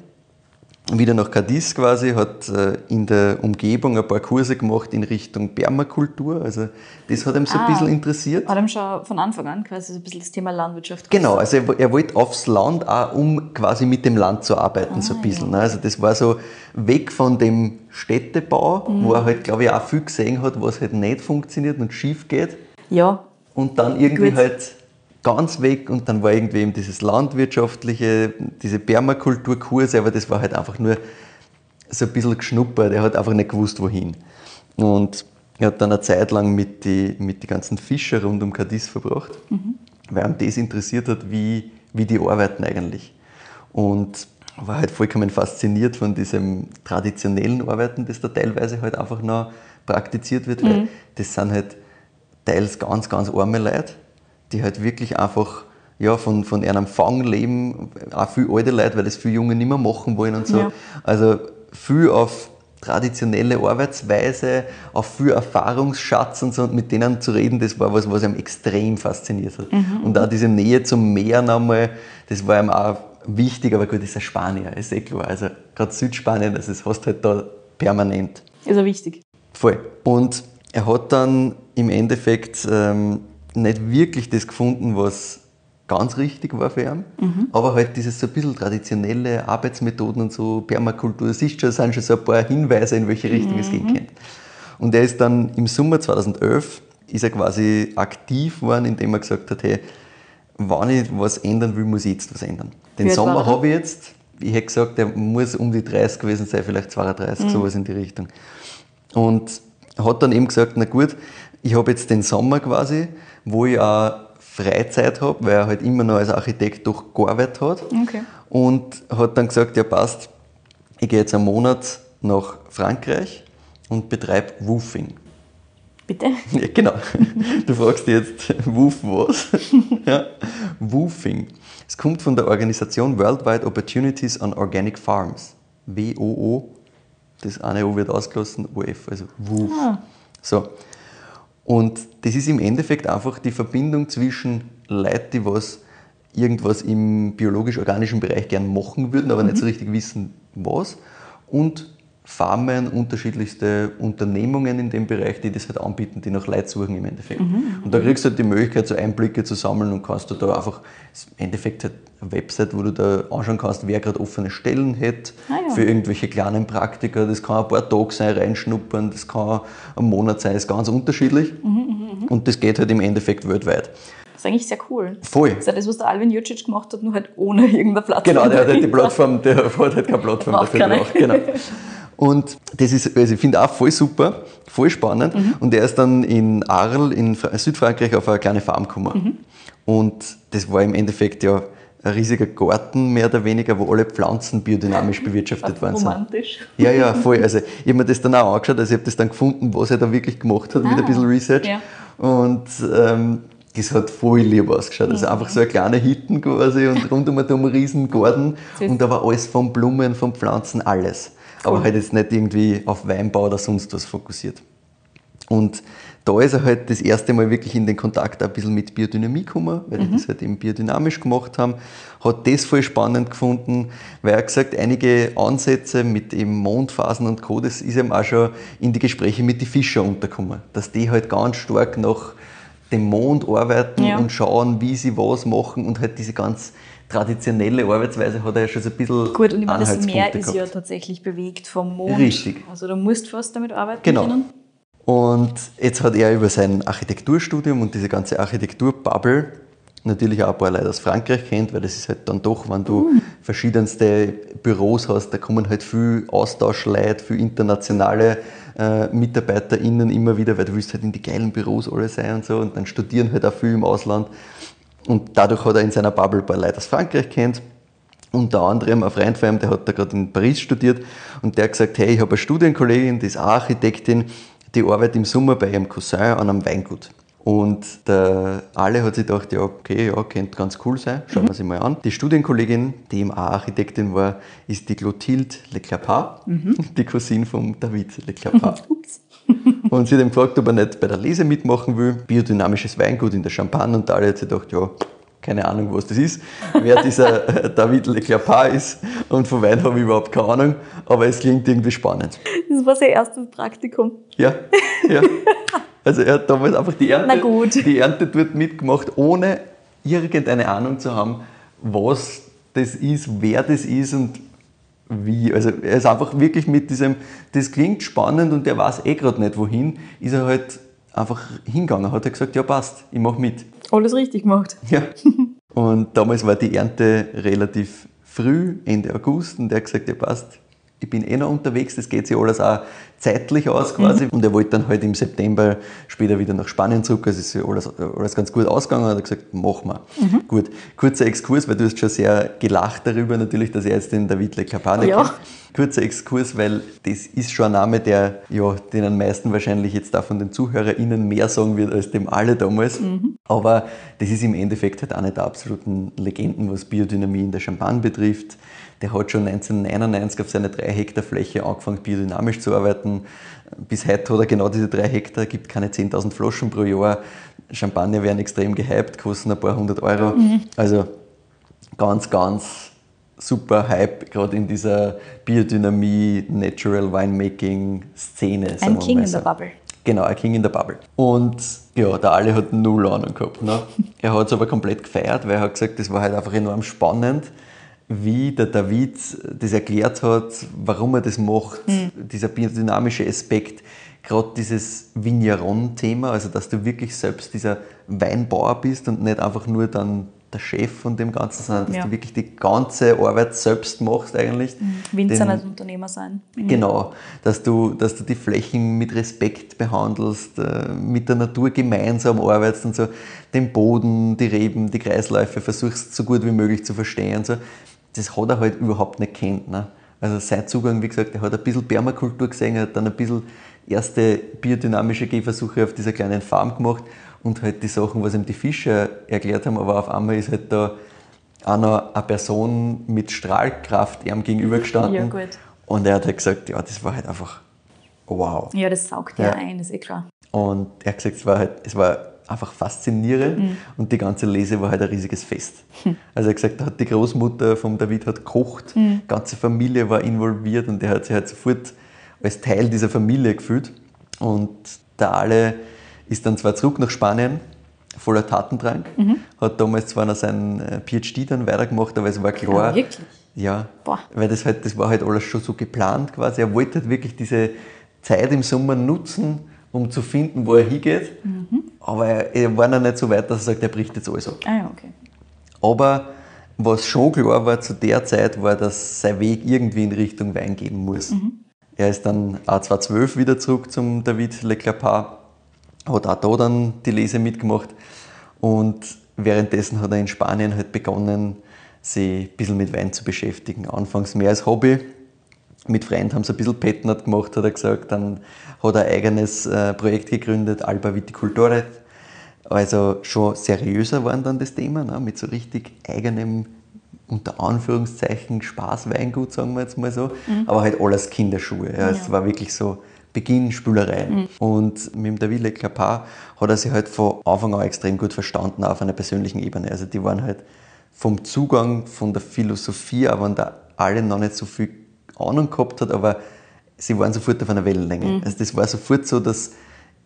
wieder nach Cadiz quasi, hat äh, in der Umgebung ein paar Kurse gemacht in Richtung Permakultur. Also das hat ihm so Ah. ein bisschen interessiert. Hat ihm schon von Anfang an quasi so ein bisschen das Thema Landwirtschaft Genau, also er, er wollte aufs Land auch, um quasi mit dem Land zu arbeiten, so ein bisschen. Ne? Also das war so weg von dem Städtebau, wo er halt, glaube ich, auch viel gesehen hat, was halt nicht funktioniert und schief geht. Ja, Und dann irgendwie Gut. halt ganz weg und dann war irgendwie eben dieses landwirtschaftliche, diese Permakulturkurse, aber das war halt einfach nur so ein bisschen geschnuppert, er hat einfach nicht gewusst, wohin. Und er hat dann eine Zeit lang mit den mit die ganzen Fischer rund um Cadiz verbracht, weil ihm das interessiert hat, wie, wie die arbeiten eigentlich. Und war halt vollkommen fasziniert von diesem traditionellen Arbeiten, das da teilweise halt einfach noch praktiziert wird, weil das sind halt teils ganz, ganz arme Leute, die halt wirklich einfach ja, von, von einem Fang leben, auch viele alte Leute, weil das viele Junge nicht mehr machen wollen und so. Ja. Also viel auf traditionelle Arbeitsweise, auf viel Erfahrungsschatz und so, und mit denen zu reden, das war was, was ihm extrem fasziniert hat. Und auch diese Nähe zum Meer nochmal, das war ihm auch wichtig, aber gut, das ist ein Spanier, ist eh klar. Also gerade Südspanien, also das hast du halt da permanent. ist ja wichtig. Voll. Und er hat dann im Endeffekt ähm, nicht wirklich das gefunden, was ganz richtig war für ihn, aber halt dieses so ein bisschen traditionelle Arbeitsmethoden und so, Permakultur, das ist schon, sind schon so ein paar Hinweise, in welche Richtung es gehen könnte. Und er ist dann im Sommer 2011 ist er quasi aktiv geworden, indem er gesagt hat, hey, wenn ich was ändern will, muss ich jetzt was ändern. Den war Sommer er habe ich jetzt, ich hätte gesagt, er muss um die 30 gewesen sein, vielleicht 32, sowas in die Richtung. Und hat dann eben gesagt, na gut, ich habe jetzt den Sommer quasi, wo ich auch Freizeit habe, weil er halt immer noch als Architekt doch gearbeitet hat. Okay. Und hat dann gesagt, ja passt, ich gehe jetzt einen Monat nach Frankreich und betreibe Woofing. Bitte? Ja, genau. Du fragst dich jetzt, Woof was? ja. Woofing. Es kommt von der Organisation Worldwide Opportunities on Organic Farms. W-O-O. Das eine O wird ausgelassen, OF, also Woof. So. Und das ist im Endeffekt einfach die Verbindung zwischen Leuten, die was irgendwas im biologisch-organischen Bereich gern machen würden, aber mhm. nicht so richtig wissen, was. Und Farmen, unterschiedlichste Unternehmungen in dem Bereich, die das halt anbieten, die nach Leid suchen im Endeffekt. Mhm. Und da kriegst du halt die Möglichkeit, so Einblicke zu sammeln und kannst du da einfach, im Endeffekt halt eine Website, wo du da anschauen kannst, wer gerade offene Stellen hat ah, ja. für irgendwelche kleinen Praktika. Das kann ein paar Tage sein, reinschnuppern, das kann ein Monat sein, ist ganz unterschiedlich. Mhm, mhm, mhm. und das geht halt im Endeffekt weltweit. Das ist eigentlich sehr cool. Voll. Das ist ja das, was der Alvin Jucic gemacht hat, nur halt ohne irgendeine Plattform. Genau, der hat halt die Plattform, der hat halt keine Plattform dafür gemacht. Genau. Und das ist, also ich finde auch voll super, voll spannend. Mhm. Und er ist dann in Arles in Südfrankreich auf eine kleine Farm gekommen. Mhm. Und das war im Endeffekt ja ein riesiger Garten, mehr oder weniger, wo alle Pflanzen biodynamisch bewirtschaftet waren. Romantisch. Ja, ja, voll. Also ich habe mir das dann auch angeschaut, also ich habe das dann gefunden, was er da wirklich gemacht hat, ah, mit ein bisschen Research. Ja. Und ähm, das hat voll lieb ausgeschaut. Also einfach so ein kleiner Hitten quasi und rundum ein riesen Garten und da war alles von Blumen, von Pflanzen, alles. Cool. Aber halt jetzt nicht irgendwie auf Weinbau oder sonst was fokussiert. Und da ist er halt das erste Mal wirklich in den Kontakt ein bisschen mit Biodynamie gekommen, weil mhm. die das halt eben biodynamisch gemacht haben. Hat das voll spannend gefunden, weil er gesagt, einige Ansätze mit eben Mondphasen und Co., das ist ihm auch schon in die Gespräche mit den Fischern untergekommen. Dass die halt ganz stark nach dem Mond arbeiten ja. und schauen, wie sie was machen und halt diese ganz traditionelle Arbeitsweise hat er ja schon so ein bisschen Gut, und ich meine, das Meer ist ja tatsächlich bewegt vom Mond. Richtig. Also du musst fast damit arbeiten genau. können. Und jetzt hat er über sein Architekturstudium und diese ganze Architekturbubble natürlich auch ein paar Leute aus Frankreich kennt, weil das ist halt dann doch, wenn du mhm. verschiedenste Büros hast, da kommen halt viel Austauschleute, viel internationale äh, MitarbeiterInnen immer wieder, weil du willst halt in die geilen Büros alle sein und so und dann studieren halt auch viel im Ausland. Und dadurch hat er in seiner Bubble ein paar Leute aus Frankreich kennt. Unter anderem ein Freund von ihm, der hat da gerade in Paris studiert und der hat gesagt, hey, ich habe eine Studienkollegin, die ist auch Architektin, die arbeitet im Sommer bei ihrem Cousin an einem Weingut. Und der Ale hat sich gedacht, ja, okay, ja, könnte ganz cool sein, schauen wir sie mal an. Die Studienkollegin, die eben auch Architektin war, ist die Clotilde Leclerpart, mhm. die Cousine von David Leclerpart. und sie hat ihm gefragt, ob er nicht bei der Lese mitmachen will. Biodynamisches Weingut in der Champagne. Und Ale hat sich gedacht, ja, keine Ahnung, was das ist, wer dieser David Leclerpart ist und von Wein habe ich überhaupt keine Ahnung, aber es klingt irgendwie spannend. Das war sein erstes Praktikum. Ja, ja. Also er hat damals einfach die Ernte, die Ernte dort mitgemacht, ohne irgendeine Ahnung zu haben, was das ist, wer das ist und wie. Also er ist einfach wirklich mit diesem, das klingt spannend und der weiß eh gerade nicht wohin, ist er halt einfach hingegangen, hat er gesagt, ja passt, ich mache mit. Alles richtig gemacht. Ja. Und damals war die Ernte relativ früh, Ende August, und er hat gesagt, ja passt, ich bin eh noch unterwegs, das geht sich alles auch zeitlich aus quasi. Mhm. Und er wollte dann halt im September später wieder nach Spanien zurück. Also ist alles, alles ganz gut ausgegangen. Und hat gesagt, machen wir. Mhm. Gut, kurzer Exkurs, weil du hast schon sehr gelacht darüber natürlich, dass er jetzt den David Le Capane ja. kennt. Kurzer Exkurs, weil das ist schon ein Name, der ja, den am meisten wahrscheinlich jetzt da von den ZuhörerInnen mehr sagen wird als dem alle damals. Mhm. Aber das ist im Endeffekt halt eine der absoluten Legenden, was Biodynamie in der Champagne betrifft. Der hat schon 1999 auf seiner 3 Hektar Fläche angefangen, biodynamisch zu arbeiten. Bis heute hat er genau diese 3 Hektar, gibt keine 10.000 Flaschen pro Jahr. Champagner werden extrem gehypt, kosten ein paar hundert Euro. Mhm. Also ganz, ganz super Hype, gerade in dieser Biodynamie, Natural Winemaking Szene. Ein King in der Bubble. Genau, ein King in der Bubble. Und ja, der Ali hat null Ahnung gehabt. Ne? er hat es aber komplett gefeiert, weil er hat gesagt, das war halt einfach enorm spannend wie der David das erklärt hat, warum er das macht, mhm. dieser biodynamische Aspekt, gerade dieses Vigneron-Thema, also dass du wirklich selbst dieser Weinbauer bist und nicht einfach nur dann der Chef von dem Ganzen, sondern dass ja. du wirklich die ganze Arbeit selbst machst eigentlich. Mhm. Winzer als Unternehmer sein. Mhm. Genau, dass du, dass du die Flächen mit Respekt behandelst, äh, mit der Natur gemeinsam arbeitest und so, den Boden, die Reben, die Kreisläufe versuchst so gut wie möglich zu verstehen. So das hat er halt überhaupt nicht kennt. Ne? Also sein Zugang, wie gesagt, er hat ein bisschen Permakultur gesehen, er hat dann ein bisschen erste biodynamische Gehversuche auf dieser kleinen Farm gemacht und halt die Sachen, was ihm die Fischer erklärt haben, aber auf einmal ist halt da einer eine Person mit Strahlkraft ihm gegenübergestanden. Ja, gut. Und er hat halt gesagt, ja, das war halt einfach wow. Ja, das saugt ja, ja ein, ist eh klar. Und er hat gesagt, es war, halt, es war einfach faszinierend mhm. und die ganze Lese war halt ein riesiges Fest. Mhm. Also er hat gesagt, da hat die Großmutter von David hat gekocht, mhm. die ganze Familie war involviert und er hat sich halt sofort als Teil dieser Familie gefühlt. Und der Ale ist dann zwar zurück nach Spanien, voller Tatendrang, mhm. hat damals zwar noch seinen äh, PhD dann weitergemacht, aber es war klar. Ja, wirklich? Ja, Boah. weil das halt, das war halt alles schon so geplant quasi. Er wollte halt wirklich diese Zeit im Sommer nutzen, um zu finden, wo er hingeht. Mhm. Aber er, er, war noch nicht so weit, dass er sagt, er bricht jetzt alles ab. Ah, ja, okay. Aber was schon klar war zu der Zeit, war, dass sein Weg irgendwie in Richtung Wein gehen muss. Mhm. Er ist dann auch 2012 wieder zurück zum David Leclerpart, hat auch da dann die Lese mitgemacht und währenddessen hat er in Spanien halt begonnen, sich ein bisschen mit Wein zu beschäftigen. Anfangs mehr als Hobby. Mit Freunden haben sie ein bisschen Petnat gemacht, hat er gesagt. Dann hat er ein eigenes äh, Projekt gegründet, Alba Viticultore. Also schon seriöser waren dann das Thema, ne? mit so richtig eigenem, unter Anführungszeichen, Spaßweingut, sagen wir jetzt mal so. Mhm. Aber halt alles Kinderschuhe. Ja. Es war wirklich so Beginn Spülereien. Mhm. Und mit dem David Leclerpart hat er sich halt von Anfang an extrem gut verstanden, auf einer persönlichen Ebene. Also die waren halt vom Zugang, von der Philosophie, auch wenn da alle noch nicht so viel Ahnung gehabt hat, aber sie waren sofort auf einer Wellenlänge. Mhm. Also das war sofort so, dass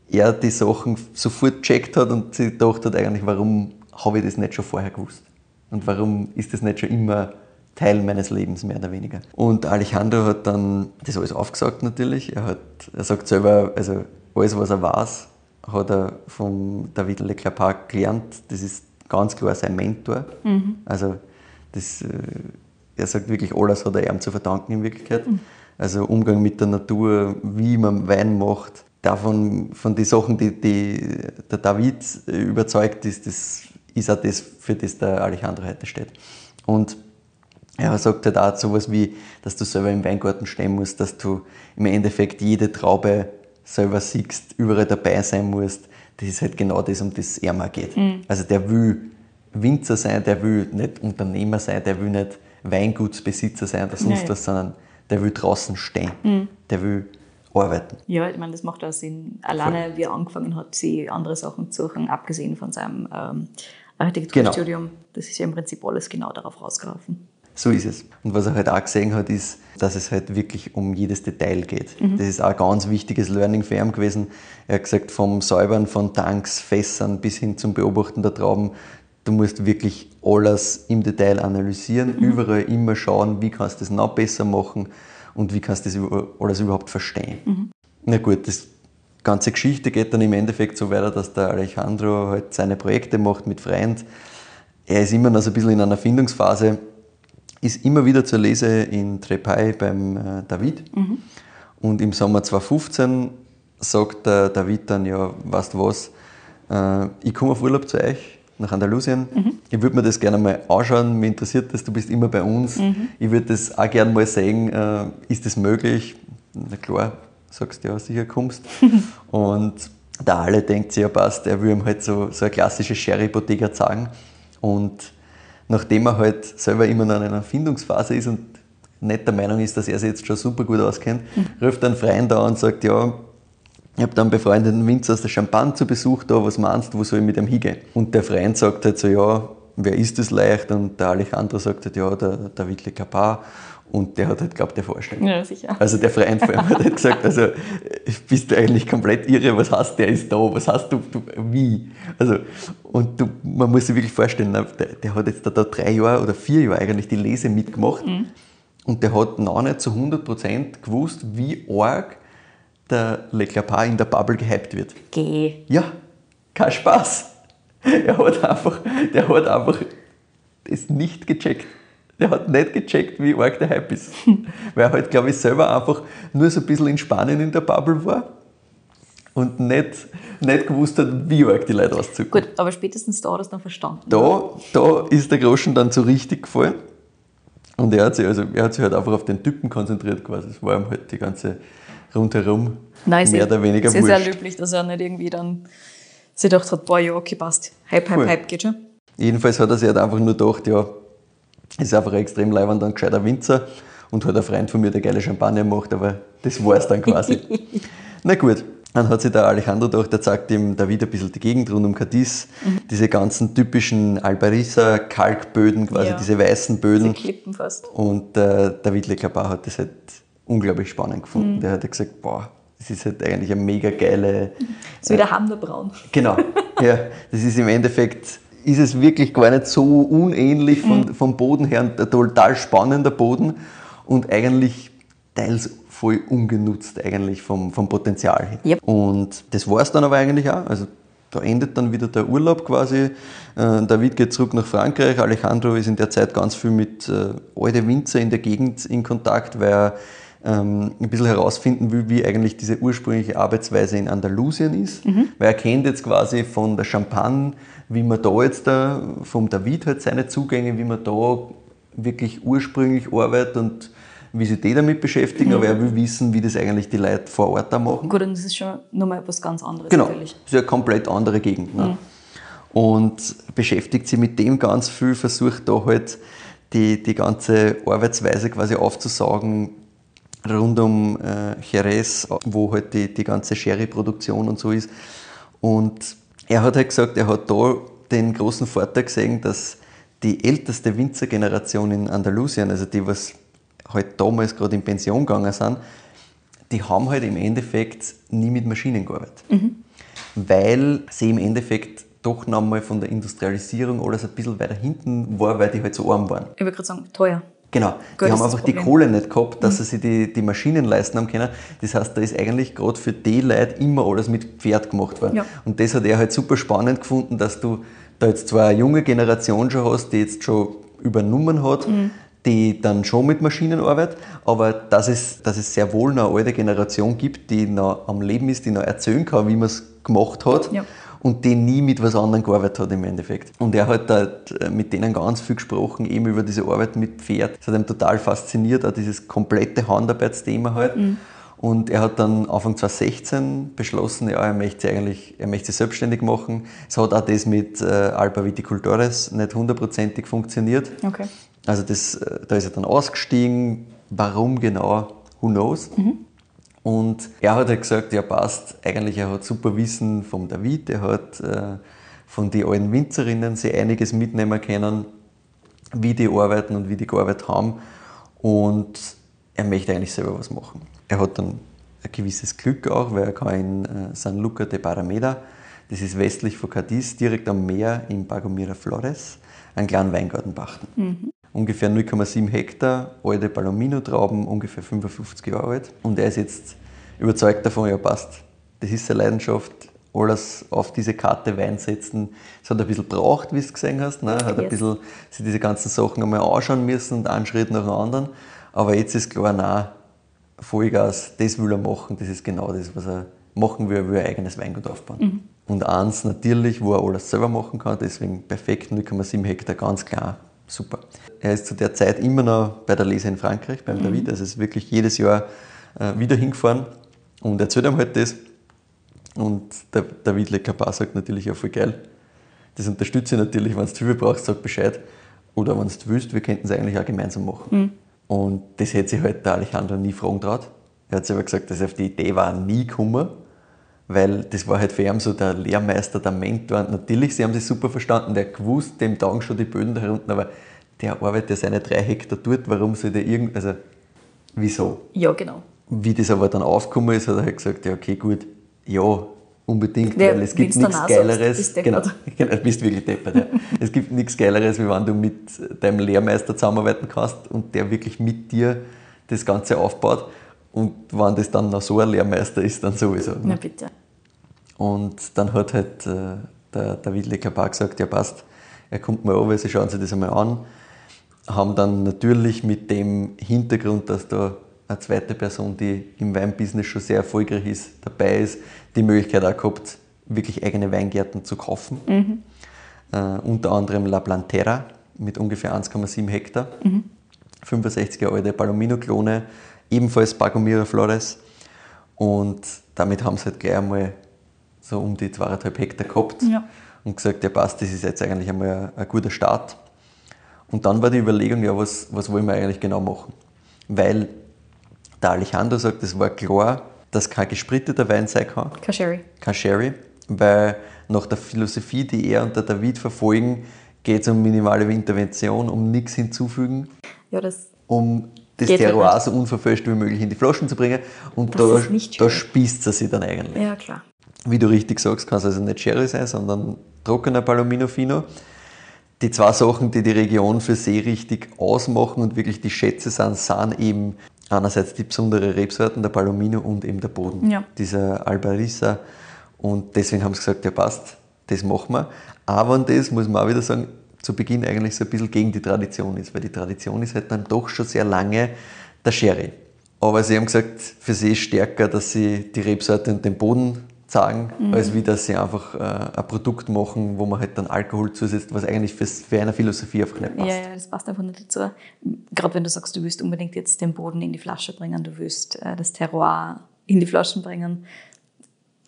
er die Sachen sofort checkt hat und sie gedacht hat eigentlich, warum habe ich das nicht schon vorher gewusst? Und warum ist das nicht schon immer Teil meines Lebens, mehr oder weniger? Und Alejandro hat dann das alles aufgesagt natürlich. Er, hat, er sagt selber, also alles, was er weiß, hat er von David Leclerc gelernt. Das ist ganz klar sein Mentor. Mhm. Also das, äh, er sagt wirklich, alles hat er ihm zu verdanken in Wirklichkeit. Mhm. Also Umgang mit der Natur, wie man Wein macht, davon, von den Sachen, die, die der David überzeugt ist, das ist auch das, für das der Alejandro heute steht. Und er sagt halt auch so etwas wie, dass du selber im Weingarten stehen musst, dass du im Endeffekt jede Traube selber siehst, überall dabei sein musst, das ist halt genau das, um das er mal geht. Mhm. Also der will Winzer sein, der will nicht Unternehmer sein, der will nicht Weingutsbesitzer sein oder sonst Nein. was, sondern der will draußen stehen. Mhm. Der will arbeiten. Ja, ich meine, das macht auch Sinn. Alleine, Voll. wie er angefangen hat, sie andere Sachen zu suchen, abgesehen von seinem ähm, Architekturstudium. Genau. Das ist ja im Prinzip alles genau darauf rausgelaufen. So ist es. Und was er halt auch gesehen hat, ist, dass es halt wirklich um jedes Detail geht. Mhm. Das ist auch ein ganz wichtiges Learning für ihn gewesen. Er hat gesagt, vom Säubern von Tanks, Fässern bis hin zum Beobachten der Trauben, du musst wirklich alles im Detail analysieren, mhm. überall immer schauen, wie kannst du das noch besser machen und wie kannst du das alles überhaupt verstehen. Mhm. Na gut, das ganze Geschichte geht dann im Endeffekt so weiter, dass der Alejandro halt seine Projekte macht mit Freund. Er ist immer noch so ein bisschen in einer Findungsphase ist immer wieder zur Lese in Trepay beim äh, David. Mhm. Und im Sommer 2015 sagt der David dann, ja, weißt du was, äh, ich komme auf Urlaub zu euch nach Andalusien. Mhm. Ich würde mir das gerne mal anschauen, mich interessiert das, du bist immer bei uns. Mhm. Ich würde das auch gerne mal sehen, äh, ist das möglich? Na klar, sagst du ja, sicher kommst. und der alle denkt sich, ja passt, er will ihm halt so, so eine klassische Sherry-Bottega zeigen. Und nachdem er halt selber immer noch in einer Findungsphase ist und nicht der Meinung ist, dass er sich jetzt schon super gut auskennt, mhm. ruft einen Freund da und sagt, ja, ich habe dann befreundeten Winzer aus der Champagne zu Besuch da, was meinst du, wo soll ich mit ihm hingehen? Und der Freund sagt halt so, ja, wer ist das leicht? Und der Alejandro sagt halt, ja, der David Le Capar. Und der hat halt, glaubt, der vorstellen. Ja, sicher. Also der Freund von ihm hat halt gesagt, also bist du eigentlich komplett irre, was heißt, der ist da, was hast du, du wie? Also, und du, man muss sich wirklich vorstellen, der, der hat jetzt da, da, drei Jahre oder vier Jahre eigentlich die Lese mitgemacht mhm. und der hat noch nicht zu 100% gewusst, wie arg der Le Clapart in der Bubble gehypt wird. Geh. Ja, kein Spaß. Er hat einfach, der hat einfach das nicht gecheckt der hat nicht gecheckt, wie arg der Hype ist. Weil er halt, glaube ich, selber einfach nur so ein bisschen in Spanien in der Bubble war und nicht, nicht gewusst hat, wie arg die Leute auszücken. Gut, aber spätestens da hat er es dann verstanden. Da, da ist der Groschen dann so richtig gefallen. Und er hat, sich, also, er hat sich halt einfach auf den Typen konzentriert quasi. Es war ihm halt die ganze rundherum Nein, mehr oder weniger sehr, sehr löblich, dass er nicht irgendwie dann sich gedacht hat, boah, ja, okay, passt. Hype, Hype, cool. Hype, geht schon. Jedenfalls hat er sich halt einfach nur gedacht, ja, ist einfach ein extrem leibend und gescheiter Winzer und hat ein Freund von mir, der geile Champagner macht, aber das war es dann quasi. Na gut, Dann hat sich der Alejandro gedacht, der zeigt ihm David ein bisschen die Gegend rund um Cadiz, mhm. diese ganzen typischen Albariza Kalkböden, quasi ja. diese weißen Böden. Diese Klippen fast. Und äh, David Leclabar hat das halt unglaublich spannend gefunden. Mhm. Der hat gesagt, boah, das ist halt eigentlich eine mega geile. So wie der Hamner Braun. Genau, ja. Das ist im Endeffekt, ist es wirklich gar nicht so unähnlich von, mhm. vom Boden her, ein total spannender Boden und eigentlich teils voll ungenutzt eigentlich vom, vom Potenzial her. Yep. Und das war es dann aber eigentlich auch. Also da endet dann wieder der Urlaub quasi. Äh, David geht zurück nach Frankreich. Alejandro ist in der Zeit ganz viel mit äh, alten Winzer in der Gegend in Kontakt, weil er ähm, ein bisschen herausfinden will, wie eigentlich diese ursprüngliche Arbeitsweise in Andalusien ist. Mhm. Weil er kennt jetzt quasi von der Champagne, wie man da jetzt da, vom David halt seine Zugänge, wie man da wirklich ursprünglich arbeitet und wie sich die damit beschäftigen, mhm. aber er will wissen, wie das eigentlich die Leute vor Ort da machen. Gut, und das ist schon nochmal etwas ganz anderes genau. natürlich. Das ist eine komplett andere Gegend. Ne? Mhm. Und beschäftigt sich mit dem ganz viel, versucht da halt die, die ganze Arbeitsweise quasi aufzusaugen rund um äh, Jerez, wo halt die, die ganze Sherry-Produktion und so ist. Und er hat halt gesagt, er hat da den großen Vorteil gesehen, dass die älteste Winzergeneration in Andalusien, also die, was halt damals gerade in Pension gegangen sind, die haben halt im Endeffekt nie mit Maschinen gearbeitet. Mhm. Weil sie im Endeffekt doch nochmal von der Industrialisierung alles ein bisschen weiter hinten war, weil die halt so arm waren. Ich würde gerade sagen, teuer. Genau, Gut, die haben einfach die Kohle nicht gehabt, dass mhm. sie die, die Maschinen leisten haben können. Das heißt, da ist eigentlich gerade für die Leute immer alles mit Pferd gemacht worden. Ja. Und das hat er halt super spannend gefunden, dass du da jetzt zwar eine junge Generation schon hast, die jetzt schon übernommen hat, mhm die dann schon mit Maschinen arbeitet, aber dass es, dass es sehr wohl noch eine alte Generation gibt, die noch am Leben ist, die noch erzählen kann, wie man es gemacht hat. Ja. Und die nie mit was anderem gearbeitet hat im Endeffekt. Und er hat da äh, mit denen ganz viel gesprochen, eben über diese Arbeit mit Pferd. Das hat ihm total fasziniert, auch dieses komplette Handarbeitsthema halt. Mhm. Und er hat dann Anfang 2016 beschlossen, ja, er möchte eigentlich, er möchte sich selbstständig machen. Es hat auch das mit äh, Alba Viticultores nicht hundertprozentig funktioniert. Okay. Also das, äh, da ist er dann ausgestiegen. Warum genau? Who knows? Mhm. Und er hat halt gesagt, ja passt, eigentlich er hat super Wissen vom David, er hat äh, von den alten Winzerinnen sich einiges mitnehmen können, wie die arbeiten und wie die gearbeitet haben. Und er möchte eigentlich selber was machen. Er hat dann ein gewisses Glück auch, weil er kann in äh, San Luca de Parameda, das ist westlich von Cadiz, direkt am Meer in Pagomira Flores, einen kleinen Weingarten pachten. Mhm ungefähr 0,7 Hektar, alte Palomino-Trauben, ungefähr 55 Jahre alt. Und er ist jetzt überzeugt davon, ja passt, das ist seine Leidenschaft, alles auf diese Karte Wein setzen. Es hat ein bisschen braucht, wie du es gesehen hast. Ne? Hat yes. ein bisschen sich diese ganzen Sachen einmal anschauen müssen und einen Schritt nach dem anderen. Aber jetzt ist klar, nein, Vollgas, das will er machen, das ist genau das, was er machen will, er will ein eigenes Weingut aufbauen. Mhm. Und eins natürlich, wo er alles selber machen kann, deswegen perfekt, 0,7 Hektar, ganz klar, super. Er ist zu der Zeit immer noch bei der Lese in Frankreich, beim mhm. David. Also ist wirklich jedes Jahr äh, wieder hingefahren und erzählt ihm halt das. Und der David Le Capar sagt natürlich, ja, voll geil. Das unterstütze ich natürlich, wenn du Hilfe brauchst, sag Bescheid. Oder wenn du willst, wir könnten es eigentlich auch gemeinsam machen. Mhm. Und das hätte sich halt der Alejandro nie fragen traut. Er hat selber gesagt, dass er auf die Idee war nie gekommen, weil das war halt für ihn so der Lehrmeister, der Mentor. Und natürlich, sie haben sich super verstanden, der gewusst, dem Tag schon die Böden da unten, aber der arbeitet ja seine drei Hektar dort, warum soll der irgend, also wieso? Ja, genau. Wie das aber dann aufgekommen ist, hat er halt gesagt, ja okay, gut, ja, unbedingt, der, weil es gibt nichts Geileres. Sagst, genau, genau, bist wirklich deppert, ja. es gibt nichts Geileres, wie wenn du mit deinem Lehrmeister zusammenarbeiten kannst und der wirklich mit dir das Ganze aufbaut. Und wenn das dann noch so ein Lehrmeister ist, dann sowieso. Ne? Na bitte. Und dann hat halt äh, der David Le Capar gesagt, ja passt, er kommt mal over, sie schauen sich das einmal an haben dann natürlich mit dem Hintergrund, dass da eine zweite Person, die im Weinbusiness schon sehr erfolgreich ist, dabei ist, die Möglichkeit auch gehabt, wirklich eigene Weingärten zu kaufen. Mhm. Uh, unter anderem La Plantera mit ungefähr 1,7 Hektar, mhm. 65 Jahre alte Palomino-Klone, ebenfalls Pagomira Flores. Und damit haben sie halt gleich einmal so um die 2,5 Hektar gehabt ja. und gesagt, ja passt, das ist jetzt eigentlich einmal ein, ein guter Start. Und dann war die Überlegung, ja, was, was wollen wir eigentlich genau machen? Weil der Alejandro sagt, es war klar, dass kein gespritteter Wein sein kann. Kein Sherry. Kein Sherry, weil nach der Philosophie, die er und der David verfolgen, geht es um minimale Intervention, um nichts hinzufügen, Ja, das um das Geht Terroir so unverfälscht wie möglich in die Flaschen zu bringen. Und Das da, da spießt er sich dann eigentlich. ja klar. Wie du richtig sagst, kann es also nicht Sherry sein, sondern trockener Palomino Fino. Die zwei Sachen, die die Region für See richtig ausmachen und wirklich die Schätze sind, sind eben einerseits die besondere Rebsorten, der Palomino und eben der Boden, Ja. dieser Albarissa. Und deswegen haben sie gesagt, ja passt, das machen wir. Aber und das muss man auch wieder sagen, zu Beginn eigentlich so ein bisschen gegen die Tradition ist, weil die Tradition ist halt dann doch schon sehr lange der Sherry. Aber sie haben gesagt, für sie ist stärker, dass sie die Rebsorte und den Boden sagen, als wie dass sie einfach äh, ein Produkt machen, wo man halt dann Alkohol zusetzt, was eigentlich fürs, für eine Philosophie einfach nicht passt. Ja, ja, das passt einfach nicht dazu. Gerade wenn du sagst, du willst unbedingt jetzt den Boden in die Flasche bringen, du willst äh, das Terroir in die Flaschen bringen.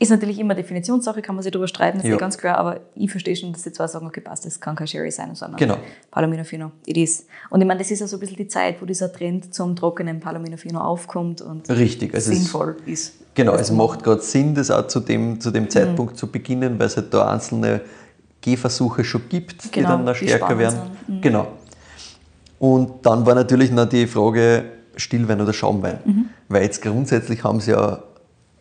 Ist natürlich immer Definitionssache, kann man sich darüber streiten, ist Ja. ganz klar, aber ich verstehe schon, dass sie zwar sagen, okay, passt, das kann kein Sherry sein, sondern Genau. Palomino Fino, it is. Und ich meine, das ist ja so ein bisschen die Zeit, wo dieser Trend zum trockenen Palomino Fino aufkommt und Richtig, also sinnvoll ist. Genau, Das es macht gerade Sinn, das auch zu dem, zu dem Zeitpunkt zu beginnen, weil es halt da einzelne Gehversuche schon gibt, die Genau, dann noch die stärker werden. Mhm. Genau. Und dann war natürlich noch die Frage Stillwein oder Schaumwein. Mhm. Weil jetzt grundsätzlich haben sie ja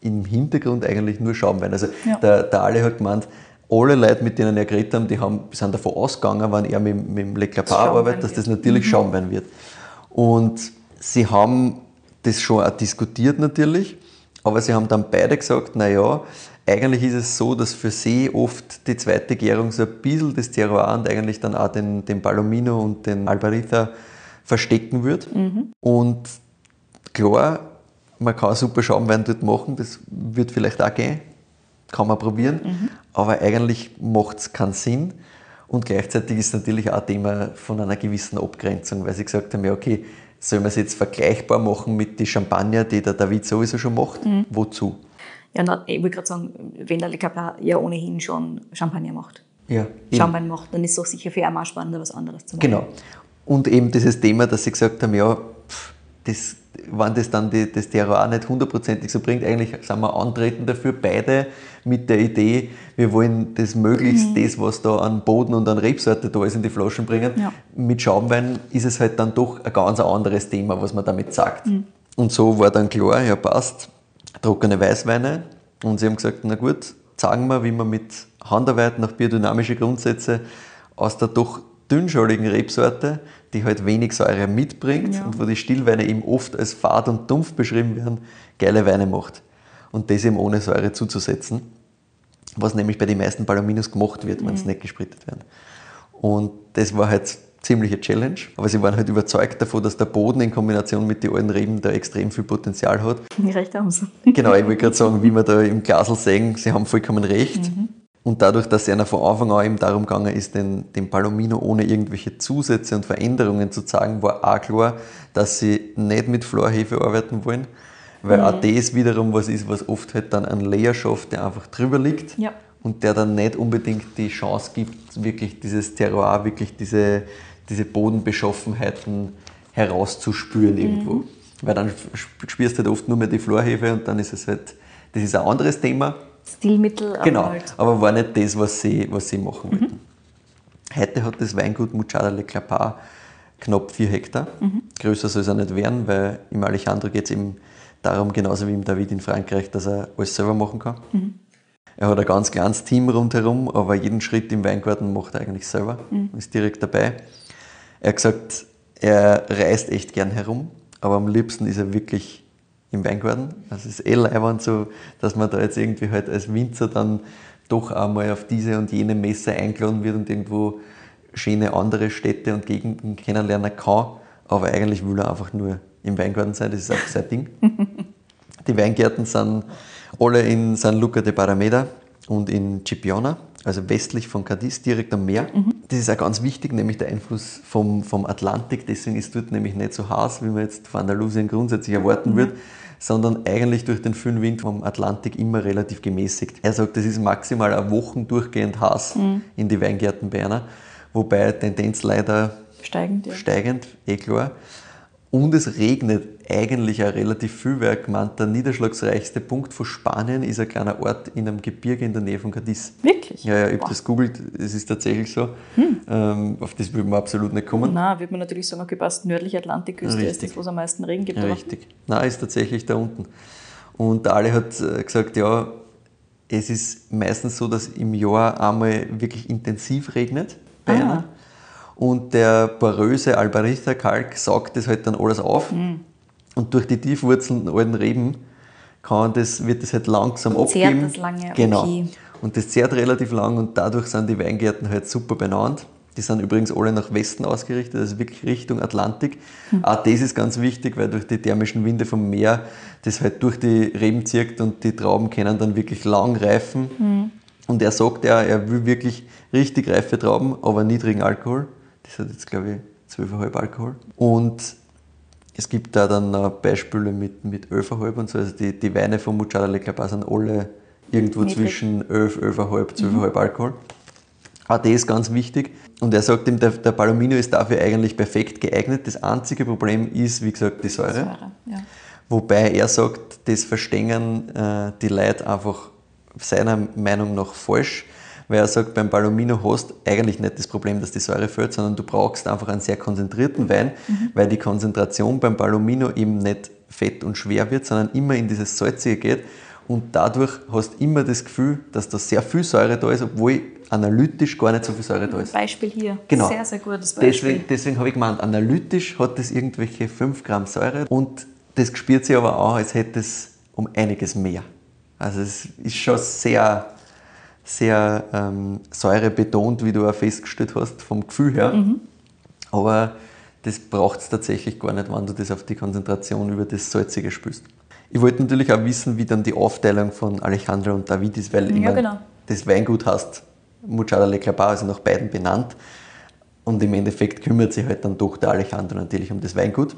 im Hintergrund eigentlich nur Schaumwein. Also Ja. der, der Ale hat gemeint, alle Leute, mit denen er geredet haben, die haben, sind davon ausgegangen, wenn er mit, mit dem Le Schaumwein arbeitet, dass das natürlich Mhm. Schaumwein wird. Und sie haben das schon auch diskutiert natürlich, aber sie haben dann beide gesagt, naja, eigentlich ist es so, dass für sie oft die zweite Gärung so ein bisschen das Terroir und eigentlich dann auch den, den Palomino und den Albarita verstecken wird. Und klar, man kann super Schaumwein dort machen, das wird vielleicht auch gehen, kann man probieren, aber eigentlich macht es keinen Sinn. Und gleichzeitig ist natürlich auch ein Thema von einer gewissen Abgrenzung, weil sie gesagt haben, ja okay, sollen wir es jetzt vergleichbar machen mit den Champagner, die der David sowieso schon macht? Wozu? Ja, na, ich wollte gerade sagen, wenn der Le Caplar ja ohnehin schon Champagner macht, Ja. Champagner macht, dann ist es doch sicher für auch spannender, was anderes zu machen. Genau. Und eben dieses Thema, dass sie gesagt haben, ja, pff, das, wenn das dann die, das Terroir nicht hundertprozentig so bringt, eigentlich sind wir antreten dafür, beide mit der Idee, wir wollen das möglichst, das, was da an Boden und an Rebsorte da ist, in die Flaschen bringen. Ja. Mit Schaumwein ist es halt dann doch ein ganz anderes Thema, was man damit sagt. Und so war dann klar, ja passt, trockene Weißweine. Und sie haben gesagt, na gut, zeigen wir, wie man mit Handarbeit nach biodynamischen Grundsätze aus der doch dünnschaligen Rebsorte, die halt wenig Säure mitbringt Ja. und wo die Stillweine eben oft als fad und dumpf beschrieben werden, geile Weine macht. Und das eben ohne Säure zuzusetzen, was nämlich bei den meisten Palominos gemacht wird, wenn sie nicht gesprittet werden. Und das war halt ziemliche Challenge, aber sie waren halt überzeugt davon, dass der Boden in Kombination mit den alten Reben da extrem viel Potenzial hat. Die Recht haben sie. Genau, ich wollte gerade sagen, wie wir da im Glasl sehen, sie haben vollkommen recht. Und dadurch, dass es ihnen von Anfang an eben darum gegangen ist, den, den Palomino ohne irgendwelche Zusätze und Veränderungen zu zeigen, war auch klar, dass sie nicht mit Florhefe arbeiten wollen. Weil auch das wiederum was ist, was oft halt dann ein Layer schafft, der einfach drüber liegt Ja. und der dann nicht unbedingt die Chance gibt, wirklich dieses Terroir, wirklich diese, diese Bodenbeschaffenheiten herauszuspüren irgendwo. Weil dann sp- spürst du halt oft nur mehr die Florhefe und dann ist es halt, das ist ein anderes Thema. Stilmittel, aber Genau, halt. aber war nicht das, was sie, was sie machen wollten. Heute hat das Weingut Muchada Le Clapart knapp 4 Hektar. Größer soll es auch nicht werden, weil im Alejandro geht es eben darum, genauso wie im David in Frankreich, dass er alles selber machen kann. Er hat ein ganz kleines Team rundherum, aber jeden Schritt im Weingarten macht er eigentlich selber, ist direkt dabei. Er hat gesagt, er reist echt gern herum, aber am liebsten ist er wirklich im Weingarten. Also es ist eh leibend so, dass man da jetzt irgendwie halt als Winzer dann doch einmal auf diese und jene Messe eingeladen wird und irgendwo schöne andere Städte und Gegenden kennenlernen kann. Aber eigentlich will er einfach nur im Weingarten sein, das ist auch sein Ding. Die Weingärten sind alle in San Luca de Parameda und in Cipiona, also westlich von Cadiz, direkt am Meer. Das ist auch ganz wichtig, nämlich der Einfluss vom, vom Atlantik. Deswegen ist dort nämlich nicht so heiß, wie man jetzt von Andalusien grundsätzlich erwarten wird, sondern eigentlich durch den vielen Wind vom Atlantik immer relativ gemäßigt. Er sagt, es ist maximal eine Woche durchgehend heiß in die Weingärten Berner, wobei Tendenz leider Steigend, ja. steigend, eh klar. Und es regnet eigentlich auch relativ viel, er gemeint, der niederschlagsreichste Punkt von Spanien ist ein kleiner Ort in einem Gebirge in der Nähe von Cadiz. Wirklich? Ja, ja, ich habe das googelt, es ist tatsächlich so. Hm. Ähm, auf das würde man absolut nicht kommen. Na, würde man natürlich sagen, okay, passt nördliche Atlantikküste ist das, wo es am meisten Regen gibt. Ja, richtig. Nein, ist tatsächlich da unten. Und der Ali hat äh, gesagt, ja, es ist meistens so, dass im Jahr einmal wirklich intensiv regnet bei ah. einer. Und der poröse Albaricha-Kalk saugt das halt dann alles auf. Mhm. Und durch die tiefwurzelnden alten Reben kann das, wird das halt langsam und abgeben. das lange, genau. Okay. Und das zehrt relativ lang und dadurch sind die Weingärten halt super benannt. Die sind übrigens alle nach Westen ausgerichtet, also wirklich Richtung Atlantik. Mhm. Auch das ist ganz wichtig, weil durch die thermischen Winde vom Meer das halt durch die Reben zirkt und die Trauben können dann wirklich lang reifen. Mhm. Und er sagt ja, er will wirklich richtig reife Trauben, aber niedrigen Alkohol. Das hat jetzt, glaube ich, 12,5 Alkohol. Und es gibt da dann Beispiele mit, mit 11,5 und so. Also die, die Weine von Muchada Le Clapar sind alle irgendwo Niedrig. zwischen 11, 11,5, 12,5 mhm. Alkohol. Das ist ganz wichtig. Und er sagt ihm, der, der Palomino ist dafür eigentlich perfekt geeignet. Das einzige Problem ist, wie gesagt, die Säure. Säure ja. Wobei er sagt, das verstehen äh, die Leute einfach seiner Meinung nach falsch weil er sagt, beim Palomino hast eigentlich nicht das Problem, dass die Säure fehlt, sondern du brauchst einfach einen sehr konzentrierten Wein, mhm. weil die Konzentration beim Palomino eben nicht fett und schwer wird, sondern immer in dieses Salzige geht und dadurch hast du immer das Gefühl, dass da sehr viel Säure da ist, obwohl analytisch gar nicht so viel Säure da ist. Beispiel hier. Genau. Sehr, sehr gutes Beispiel. Deswegen, deswegen habe ich gemeint, analytisch hat das irgendwelche 5 Gramm Säure und das spürt sich aber auch, als hätte es um einiges mehr. Also es ist schon sehr sehr ähm, säurebetont, wie du auch festgestellt hast, vom Gefühl her. Mhm. Aber das braucht es tatsächlich gar nicht, wenn du das auf die Konzentration über das Salzige spürst. Ich wollte natürlich auch wissen, wie dann die Aufteilung von Alejandro und David ist, weil ja, genau. das Weingut heißt Muchada Le Clapar, also nach beiden benannt. Und im Endeffekt kümmert sich halt dann doch der Alejandro natürlich um das Weingut.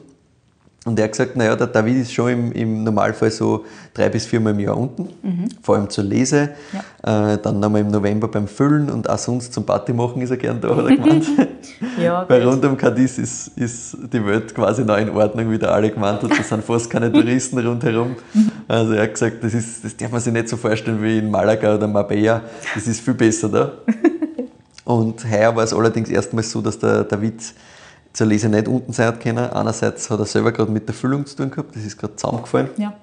Und er hat gesagt, naja, der David ist schon im, im Normalfall so drei bis viermal im Jahr unten, mhm. vor allem zur Lese. Ja. Äh, dann nochmal im November beim Füllen und auch sonst zum Party machen ist er gern da, hat er gemeint. ja, Bei rund um Cadiz ist, ist die Welt quasi noch in Ordnung, wie der alle gemeint hat. Da sind fast keine Touristen rundherum. Mhm. Also er hat gesagt, das, ist, das darf man sich nicht so vorstellen wie in Malaga oder Marbella. Das ist viel besser da. und heuer war es allerdings erstmals so, dass der David zur Lese nicht unten sein hat können. Einerseits hat er selber gerade mit der Füllung zu tun gehabt, das ist gerade zusammengefallen. Ja.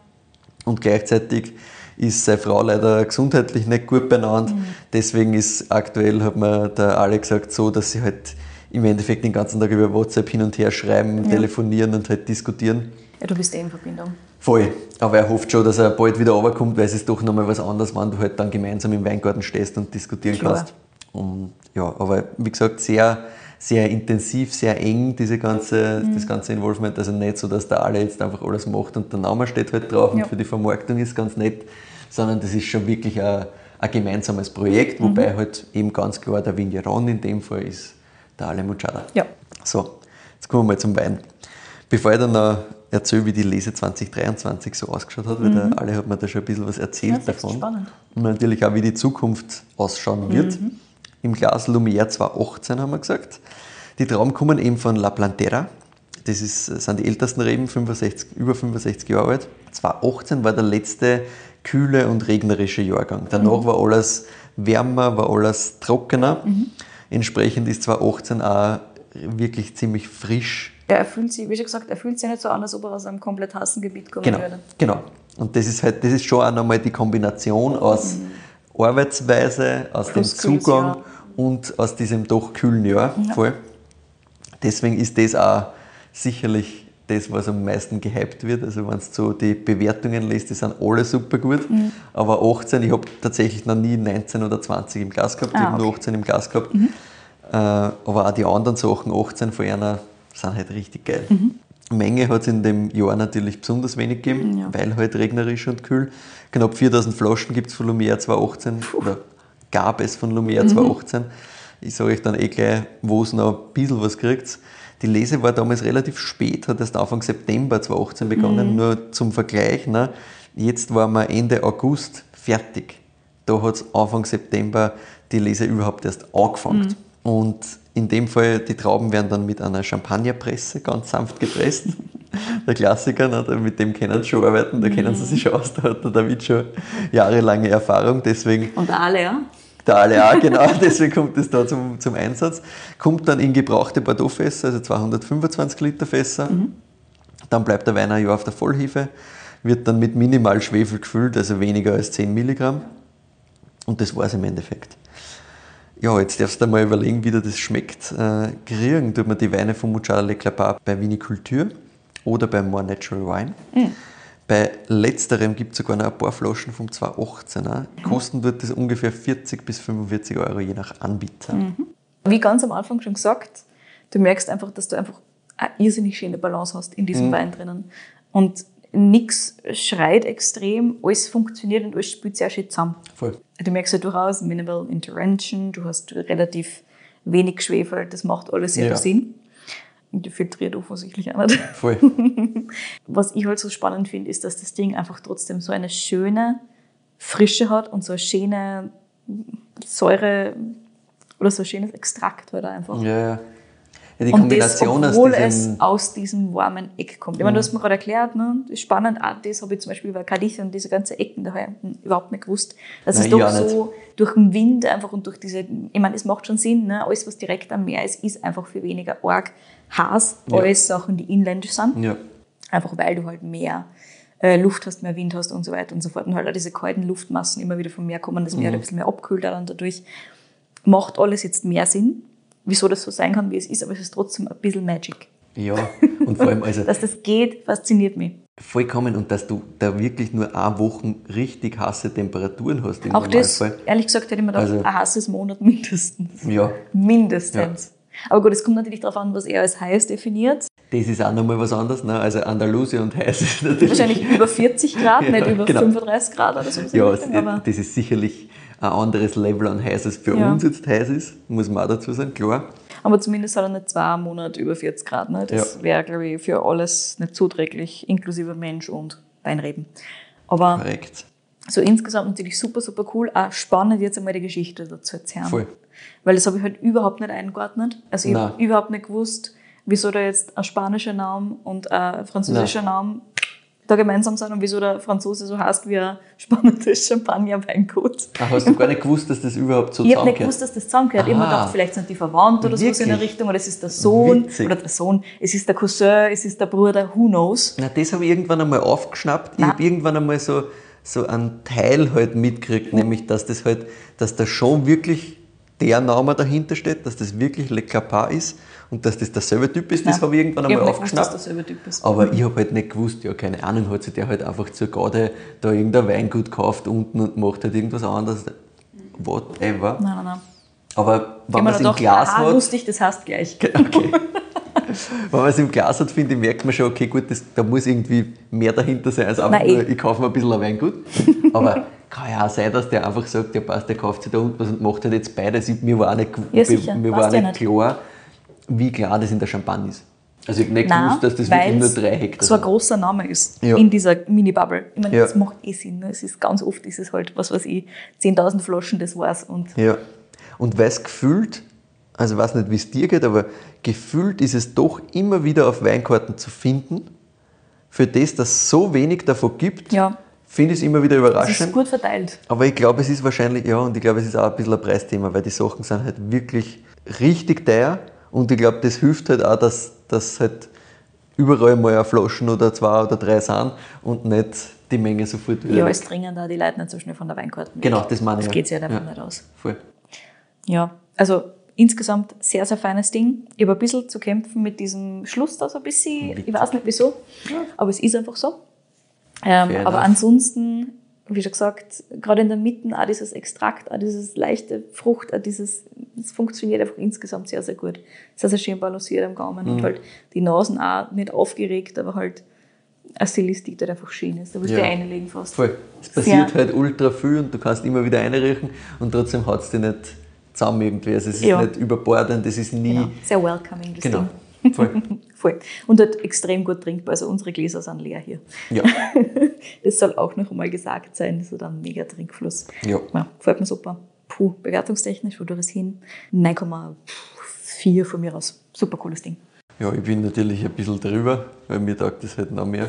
Und gleichzeitig ist seine Frau leider gesundheitlich nicht gut benannt. Mhm. Deswegen ist aktuell, hat mir der Alex gesagt, so, dass sie halt im Endeffekt den ganzen Tag über WhatsApp hin und her schreiben, ja. telefonieren und halt diskutieren. Ja, du bist eh in Verbindung. Voll. Aber er hofft schon, dass er bald wieder runterkommt, weil es ist doch nochmal was anderes, wenn du halt dann gemeinsam im Weingarten stehst und diskutieren Klar. kannst. Und ja, aber wie gesagt, sehr sehr intensiv, sehr eng, diese ganze, mhm. das ganze Involvement. Also nicht so, dass da alle jetzt einfach alles macht und der Name steht halt drauf ja. und für die Vermarktung ist ganz nett, sondern das ist schon wirklich ein, ein gemeinsames Projekt, wobei mhm. halt eben ganz klar der Vigneron in dem Fall ist der Ale Muchada. Ja. So, jetzt kommen wir mal zum Wein. Bevor ich dann noch erzähle, wie die Lese 2023 so ausgeschaut hat, weil mhm. der Ale hat mir da schon ein bisschen was erzählt ja, davon. Spannend. Und natürlich auch, wie die Zukunft ausschauen wird. Mhm im Glas Lumière 2018, haben wir gesagt. Die Trauben kommen eben von La Plantera. Das ist, sind die ältesten Reben, 65, über 65 Jahre alt. 2018 war der letzte kühle und regnerische Jahrgang. Danach mhm. war alles wärmer, war alles trockener. Mhm. Entsprechend ist 2018 auch wirklich ziemlich frisch. Er fühlt sich, wie schon gesagt, er fühlt sich nicht so an, als ob er aus einem komplett heißen Gebiet kommen genau, würde. Genau. Und das ist halt, das ist schon auch nochmal die Kombination aus mhm. Arbeitsweise, aus dem Zugang und aus diesem doch kühlen Jahr. Ja. Voll. Deswegen ist das auch sicherlich das, was am meisten gehypt wird. Also wenn du so die Bewertungen liest, die sind alle super gut. Mhm. Aber 18, ich habe tatsächlich noch nie 19 oder 20 im Glas gehabt, ah, ich habe okay. nur 18 im Glas gehabt. Mhm. Äh, aber auch die anderen Sachen, 18 von einer, sind halt richtig geil. Mhm. Menge hat es in dem Jahr natürlich besonders wenig gegeben, ja. weil halt regnerisch und kühl. Knapp 4000 Flaschen gibt es von Lumière 2018 Puh. oder gab es von Lumière mhm. 2018. Ich sage euch dann eh gleich, wo es noch ein bisschen was kriegt. Die Lese war damals relativ spät, hat erst Anfang September 2018 begonnen, mhm. nur zum Vergleich. Ne? Jetzt waren wir Ende August fertig. Da hat es Anfang September die Lese überhaupt erst angefangen. Mhm. Und in dem Fall, die Trauben werden dann mit einer Champagnerpresse ganz sanft gepresst. der Klassiker, ne? mit dem können sie schon arbeiten, da kennen sie sich schon aus, da hat der David schon jahrelange Erfahrung, deswegen... Und alle, ja? Der auch, genau, deswegen kommt es da zum, zum Einsatz. Kommt dann in gebrauchte Bordeaux-Fässer, also 225 Liter Fässer. Mhm. Dann bleibt der Wein ein Jahr auf der Vollhefe, wird dann mit minimal Schwefel gefüllt, also weniger als 10 Milligramm. Und das war es im Endeffekt. Ja, jetzt darfst du dir mal überlegen, wie dir das schmeckt. Äh, kriegen tut man die Weine von Muchada Le Clapart bei Viniculture oder bei More Natural Wine. Mhm. Bei letzterem gibt es sogar noch ein paar Flaschen vom 2018er. Mhm. Kosten wird das ungefähr 40 bis 45 Euro, je nach Anbieter. Mhm. Wie ganz am Anfang schon gesagt, du merkst einfach, dass du einfach eine irrsinnig schöne Balance hast in diesem mhm. Wein drinnen. Und nichts schreit extrem, alles funktioniert und alles spielt sehr schön zusammen. Voll. Du merkst ja durchaus Minimal Intervention, du hast relativ wenig Schwefel, das macht alles sehr ja. Sinn. Und die filtriert offensichtlich auch nicht. Voll. Was ich halt so spannend finde, ist, dass das Ding einfach trotzdem so eine schöne Frische hat und so eine schöne Säure oder so ein schönes Extrakt halt einfach. Ja, ja. Ja, die und Kombination das, obwohl es aus diesem warmen Eck kommt. Ich meine, du hast mir gerade erklärt, ne? das ist spannend, auch das habe ich zum Beispiel bei Cadiz und diese ganzen Ecken da hinten überhaupt nicht gewusst. Das ist doch so nicht. durch den Wind einfach und durch diese, ich meine, es macht schon Sinn, ne? alles was direkt am Meer ist, ist einfach für weniger arg heiß, ja. alles Sachen, die inländisch sind. Ja. Einfach weil du halt mehr äh, Luft hast, mehr Wind hast und so weiter und so fort. Und halt auch diese kalten Luftmassen immer wieder vom Meer kommen, das Meer mhm. halt ein bisschen mehr abkühlt dann dadurch. Macht alles jetzt mehr Sinn wieso das so sein kann, wie es ist, aber es ist trotzdem ein bisschen Magic. Ja, und vor allem also... dass das geht, fasziniert mich. Vollkommen und dass du da wirklich nur eine Woche richtig heiße Temperaturen hast im Auch Normalfall. das, ehrlich gesagt, hätte ich mir gedacht, also, ein heißes Monat mindestens. Ja. Mindestens. Ja. Aber gut, es kommt natürlich darauf an, was er als heiß definiert. Das ist auch nochmal was anderes, ne? also Andalusien und heiß ist natürlich... Wahrscheinlich über 40 Grad, ja, nicht über genau. 35 Grad oder so. Ja, Richtung, das ist sicherlich ein anderes Level an heiß als für ja. uns jetzt heiß ist, muss man auch dazu sagen, klar. Aber zumindest hat er nicht zwei Monate über 40 Grad. Ne? Das ja. wäre, glaube ich, für alles nicht zuträglich, inklusive Mensch und Weinreben. Aber Korrekt. so insgesamt natürlich super, super cool. Auch spannend jetzt einmal die Geschichte dazu erzählen. Voll. Weil das habe ich halt überhaupt nicht eingeordnet. Also ich habe überhaupt nicht gewusst, wieso da jetzt ein spanischer Name und ein französischer Nein. Name da gemeinsam sind und wieso der Franzose so heißt wie ein spannendes Champagner-Weingut. Ach, hast du gar nicht gewusst, dass das überhaupt so zusammengehört? Ich habe nicht gewusst, dass das zusammengehört. Ich habe mir gedacht, vielleicht sind die verwandt oder Wirklich? so in der Richtung, oder es ist der Sohn, Witzig. oder der Sohn, es ist der Cousin, es ist der Bruder, who knows. Na, das habe ich irgendwann einmal aufgeschnappt. Ich habe irgendwann einmal so, so einen Teil halt mitgekriegt, nämlich, dass das halt, dass da schon wirklich der Name dahinter steht, dass das wirklich Le Clapart ist und dass das derselbe Typ ist, das habe ich irgendwann einmal aufgeschnappt. Gewusst, dass typ ist. Aber ich habe halt nicht gewusst, ja, keine Ahnung, hat sich der halt einfach zur Garde da irgendein Weingut gekauft unten und macht halt irgendwas anderes. Whatever. Nein, nein, nein. Aber wenn man es im Glas aha, hat. lustig, das heißt gleich. Okay. wenn man es im Glas hat, finde ich, merkt man schon, okay, gut, das, da muss irgendwie mehr dahinter sein, als einfach nur, ich kaufe mir ein bisschen ein Weingut. Aber kann ja auch sein, dass der einfach sagt, der passt, der kauft sich da unten was und macht halt jetzt beides. Mir war nicht, ja, mir war nicht, nicht klar, wie klar das in der Champagne ist. Also ich habe nicht Nein, gewusst, dass das wirklich nur drei Hektar so ein großer Name ist ja. in dieser Mini-Bubble. Ich meine, ja. das macht eh Sinn. Ne? Es ist ganz oft ist es halt, was weiß ich, 10.000 Flaschen, das war's. Und ja. Und weil es gefühlt, also ich weiß nicht, wie es dir geht, aber gefühlt ist es doch immer wieder auf Weinkarten zu finden, für das, dass es so wenig davon gibt. Ja. Finde ich es immer wieder überraschend. Es ist gut verteilt. Aber ich glaube, es ist wahrscheinlich, ja, und ich glaube, es ist auch ein bisschen ein Preisthema, weil die Sachen sind halt wirklich richtig teuer und ich glaube, das hilft halt auch, dass, dass halt überall mal eine Flaschen oder zwei oder drei sind und nicht die Menge sofort wieder. Ja, es dringen da die Leute nicht so schnell von der Weinkarte. Genau, das meine ich. Das geht ja davon ja. nicht aus. Voll. Ja, also insgesamt sehr, sehr feines Ding. Ich habe ein bisschen zu kämpfen mit diesem Schluss da so ein bisschen. Ich weiß nicht wieso, aber es ist einfach so. Ähm, aber ansonsten wie schon gesagt, gerade in der Mitte auch dieses Extrakt, auch dieses leichte Frucht, auch dieses, das funktioniert einfach insgesamt sehr, sehr gut. Sehr, sehr schön balanciert am Gaumen mhm. und halt die Nasen auch nicht aufgeregt, aber halt eine Stilistik, die einfach schön ist. Da willst du ja. einlegen fast. Voll. Es passiert sehr. halt ultra viel und du kannst immer wieder einriechen und trotzdem hat es dich nicht zusammen irgendwie. Also es ist ja. nicht überbordend, es ist nie... Genau. Sehr welcoming, das genau. Ding. Voll. Voll. Und halt extrem gut trinkbar. Also unsere Gläser sind leer hier. Ja. das soll auch noch einmal gesagt sein. Das ist ein mega Trinkfluss. Ja. ja gefällt mir super. Puh, bewertungstechnisch, wo du das hin? 9,4 von mir aus. Super cooles Ding. Ja, ich bin natürlich ein bisschen drüber, weil mir taugt das halt noch mehr.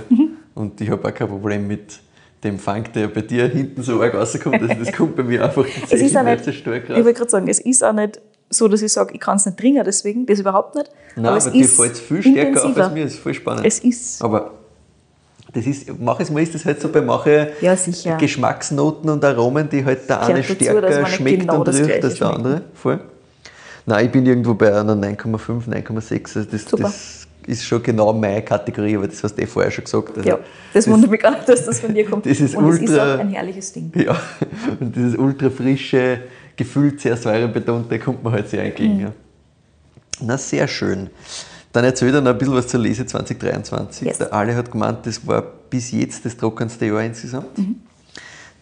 Und ich habe auch kein Problem mit dem Funk, der bei dir hinten so arg rauskommt. Also das kommt bei mir einfach Es ist auch nicht, so ich stark wollte raus. gerade sagen, es ist auch nicht so, dass ich sage, ich kann es nicht trinken, deswegen, das überhaupt nicht. Nein, aber aber, es dir ist fällt es viel stärker auf intensiver. als mir, das ist voll spannend. Es ist, aber das ist, manches Mal ist das halt so bei manchen Ja. Geschmacksnoten und Aromen, die halt der eine dazu, stärker nicht schmeckt genau und riecht als der andere. Voll. Nein, ich bin irgendwo bei einer 9,5, 9,6. Also das, das ist schon genau meine Kategorie, aber das hast du eh vorher schon gesagt. Also ja, das, wundert mich gar nicht, dass das von dir kommt. das ist Und es ist ultra- auch ein herrliches Ding. Ja, und dieses ultra frische, gefühlt sehr säurebetonte kommt mir halt sehr entgegen. Mhm. Ja. Na, sehr schön. Dann erzähl dann ein bisschen was zur Lese 2023. Yes. Der Ale hat gemeint, das war bis jetzt das trockenste Jahr insgesamt. Mhm.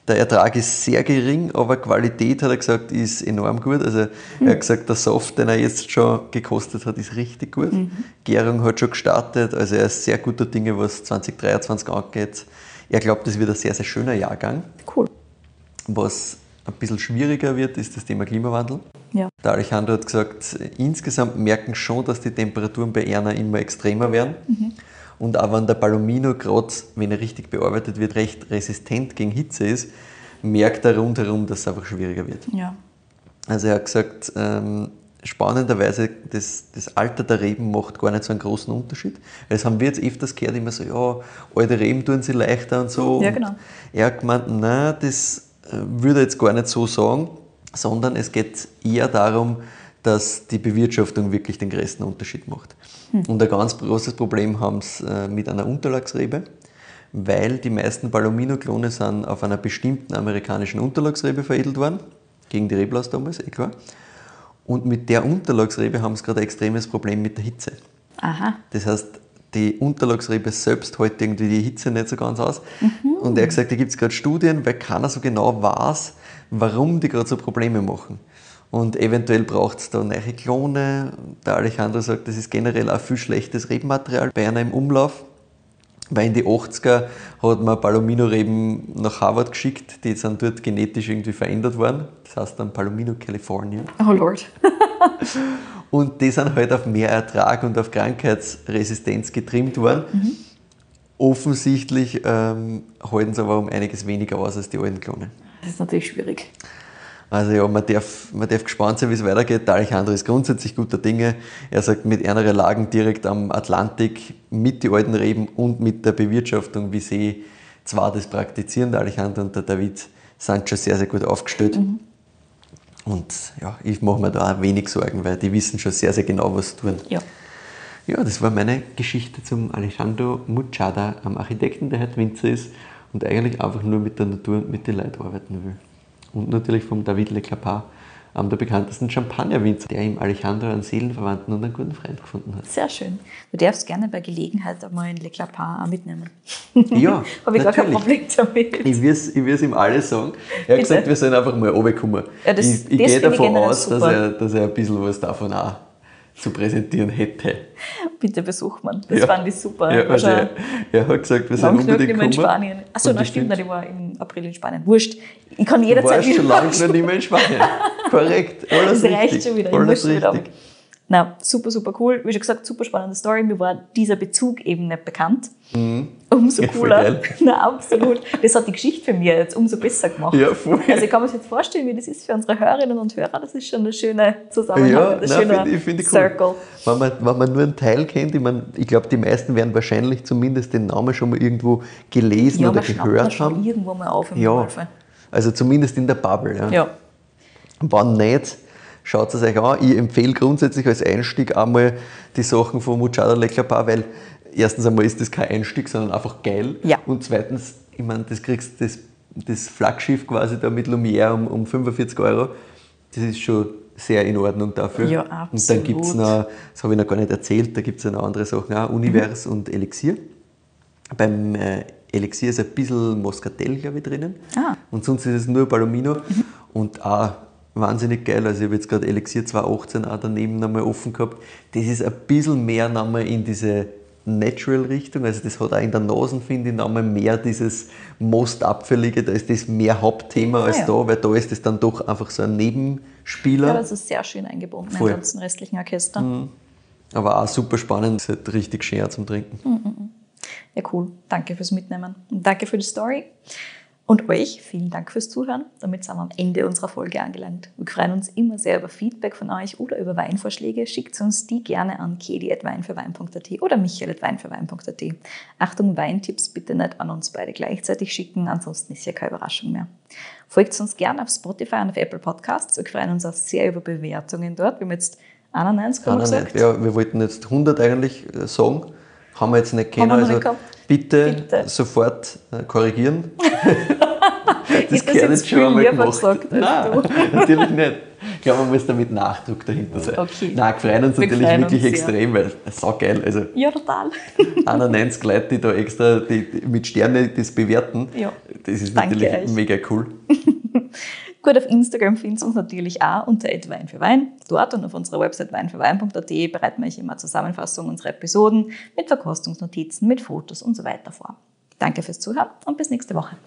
Der Ertrag ist sehr gering, aber Qualität, hat er gesagt, ist enorm gut. Also er Mhm. hat gesagt, der Soft, den er jetzt schon gekostet hat, ist richtig gut. Mhm. Gärung hat schon gestartet, also er ist sehr guter Dinge, was 2023 angeht. Er glaubt, das wird ein sehr, sehr schöner Jahrgang. Cool. Was ein bisschen schwieriger wird, ist das Thema Klimawandel. Ja. Der Alejandro hat gesagt, insgesamt merken schon, dass die Temperaturen bei Erna immer extremer werden. Und auch wenn der Palomino, gerade wenn er richtig bearbeitet wird, recht resistent gegen Hitze ist, merkt er rundherum, dass es einfach schwieriger wird. Ja. Also er hat gesagt, ähm, spannenderweise, das, das Alter der Reben macht gar nicht so einen großen Unterschied. Das haben wir jetzt öfters gehört, immer so, ja, alte Reben tun sie leichter und so. Ja, Und genau. Er hat gemeint, nein, das äh, würde er jetzt gar nicht so sagen, sondern es geht eher darum, dass die Bewirtschaftung wirklich den größten Unterschied macht. Und ein ganz großes Problem haben sie äh, mit einer Unterlagsrebe, weil die meisten Palomino-Klone sind auf einer bestimmten amerikanischen Unterlagsrebe veredelt worden, gegen die Reblaus damals, eh klar. Und mit der Unterlagsrebe haben sie gerade ein extremes Problem mit der Hitze. Aha. Das heißt, die Unterlagsrebe selbst hält irgendwie die Hitze nicht so ganz aus. Und er hat gesagt, da gibt es gerade Studien, weil keiner so genau weiß, warum die gerade so Probleme machen. Und eventuell braucht es da neue Klone. Der Alejandro sagt, das ist generell auch viel schlechtes Rebenmaterial bei einer im Umlauf. Weil in die 80er hat man Palomino-Reben nach Harvard geschickt, die sind dort genetisch irgendwie verändert worden. Das heißt dann Palomino California. Oh Lord. Und die sind halt auf mehr Ertrag und auf Krankheitsresistenz getrimmt worden. Offensichtlich ähm, halten sie aber um einiges weniger aus als die alten Klone. Das ist natürlich schwierig. Also ja, man darf, man darf gespannt sein, wie es weitergeht. Der Alejandro ist grundsätzlich guter Dinge. Er sagt, mit einer Lagen direkt am Atlantik, mit den alten Reben und mit der Bewirtschaftung, wie sie zwar das praktizieren, der Alejandro und der David, sind schon sehr, sehr gut aufgestellt. Und ja, ich mache mir da auch wenig Sorgen, weil die wissen schon sehr, sehr genau, was sie tun. Ja. Ja, das war meine Geschichte zum Alejandro Muchada, am Architekten, der heute Winzer ist und eigentlich einfach nur mit der Natur und mit den Leuten arbeiten will. Und natürlich vom David Le Clapin, einem der bekanntesten Champagnerwinzer, der im Alejandro einen Seelenverwandten und einen guten Freund gefunden hat. Sehr schön. Du darfst gerne bei Gelegenheit einmal in Le Clapin auch mitnehmen. Ja, Habe ich gar kein. Problem damit. Ich will es ich will's ihm alles sagen. Er hat Bitte. gesagt, wir sollen einfach mal runterkommen. Ja, das- ich ich das gehe davon aus, dass er, dass er ein bisschen was davon auch zu präsentieren hätte. Bitte besuch man. Das Ja. fand ich super. Ja, also schon er, er hat gesagt, wir genug unbedingt nicht mehr in. Spanien. Achso, na das stimmt, ich war im April in Spanien. Wurscht. Ich kann jederzeit warst schon wieder lange nicht mehr in Spanien. Korrekt, alles Das reicht richtig. schon wieder. Ich Alles muss wieder richtig. weg. Na, super, super cool. Wie schon gesagt, super spannende Story. Mir war dieser Bezug eben nicht bekannt. Umso Ja, cooler. Na, absolut. Das hat die Geschichte für mich jetzt umso besser gemacht. Ja, voll. Also ich kann mir jetzt vorstellen, wie das ist für unsere Hörerinnen und Hörer. Das ist schon eine schöne Zusammenhang, Ja, ein schöner finde ich, find ich cool. Circle. Wenn man, wenn man nur einen Teil kennt, ich, mein, ich glaube, die meisten werden wahrscheinlich zumindest den Namen schon mal irgendwo gelesen Ja, oder gehört schon haben. irgendwo mal auf im Ja, also zumindest in der Bubble. Ja. Ja. Wann nicht, schaut es euch an. Ich empfehle grundsätzlich als Einstieg einmal die Sachen von Muchada Le Clapin, weil erstens einmal ist das kein Einstieg, sondern einfach geil. Ja. Und zweitens, ich meine, das kriegst das, das Flaggschiff quasi da mit Lumière um, um 45 Euro. Das ist schon sehr in Ordnung dafür. Ja, Und dann absolut. gibt es noch, das habe ich noch gar nicht erzählt, da gibt es ja noch andere Sachen auch, Univers und Elixier. Beim äh, Elixier ist ein bisschen Moscatel, glaube ich, drinnen. Ah. Und sonst ist es nur Palomino. Und auch wahnsinnig geil. Also ich habe jetzt gerade Elixier 218 auch daneben nochmal offen gehabt. Das ist ein bisschen mehr nochmal in diese Natural-Richtung. Also das hat auch in der Nase, finde ich, nochmal mehr dieses Most-Abfällige. Da ist das mehr Hauptthema als Ah, ja. da, weil da ist das dann doch einfach so ein Nebenspieler. Ja, das ist sehr schön eingebunden Voll. im ganzen restlichen Orchester. Aber auch super spannend, ist halt richtig schön zum Trinken. Mhm. Ja, cool. Danke fürs Mitnehmen und danke für die Story. Und euch vielen Dank fürs Zuhören. Damit sind wir am Ende unserer Folge angelangt. Wir freuen uns immer sehr über Feedback von euch oder über Weinvorschläge. Schickt uns die gerne an kedi.weinfürwein.at oder michael.weinfürwein.at. Achtung, Weintipps bitte nicht an uns beide gleichzeitig schicken, ansonsten ist ja keine Überraschung mehr. Folgt uns gerne auf Spotify und auf Apple Podcasts. Wir freuen uns auch sehr über Bewertungen dort. Wir haben jetzt 91 haben wir gesagt. Ja, wir wollten jetzt 100 eigentlich äh, sagen. Haben wir jetzt nicht können. Also bitte, bitte, sofort äh, korrigieren. das das jetzt schon einmal gemacht. Gesagt, Nein, natürlich nicht. Ich glaube, man muss da mit Nachdruck dahinter sein. Okay. Nein, freuen uns wir natürlich wirklich uns, extrem, ja. weil es so geil. Also ja, total. 91 Leute, die da extra die, die mit Sterne das bewerten, ja. das ist Danke natürlich euch. mega cool. Gut, auf Instagram findet ihr uns natürlich auch unter Wein für Wein. Dort und auf unserer Website weinfürwein.at bereiten wir euch immer Zusammenfassungen unserer Episoden mit Verkostungsnotizen, mit Fotos und so weiter vor. Danke fürs Zuhören und bis nächste Woche.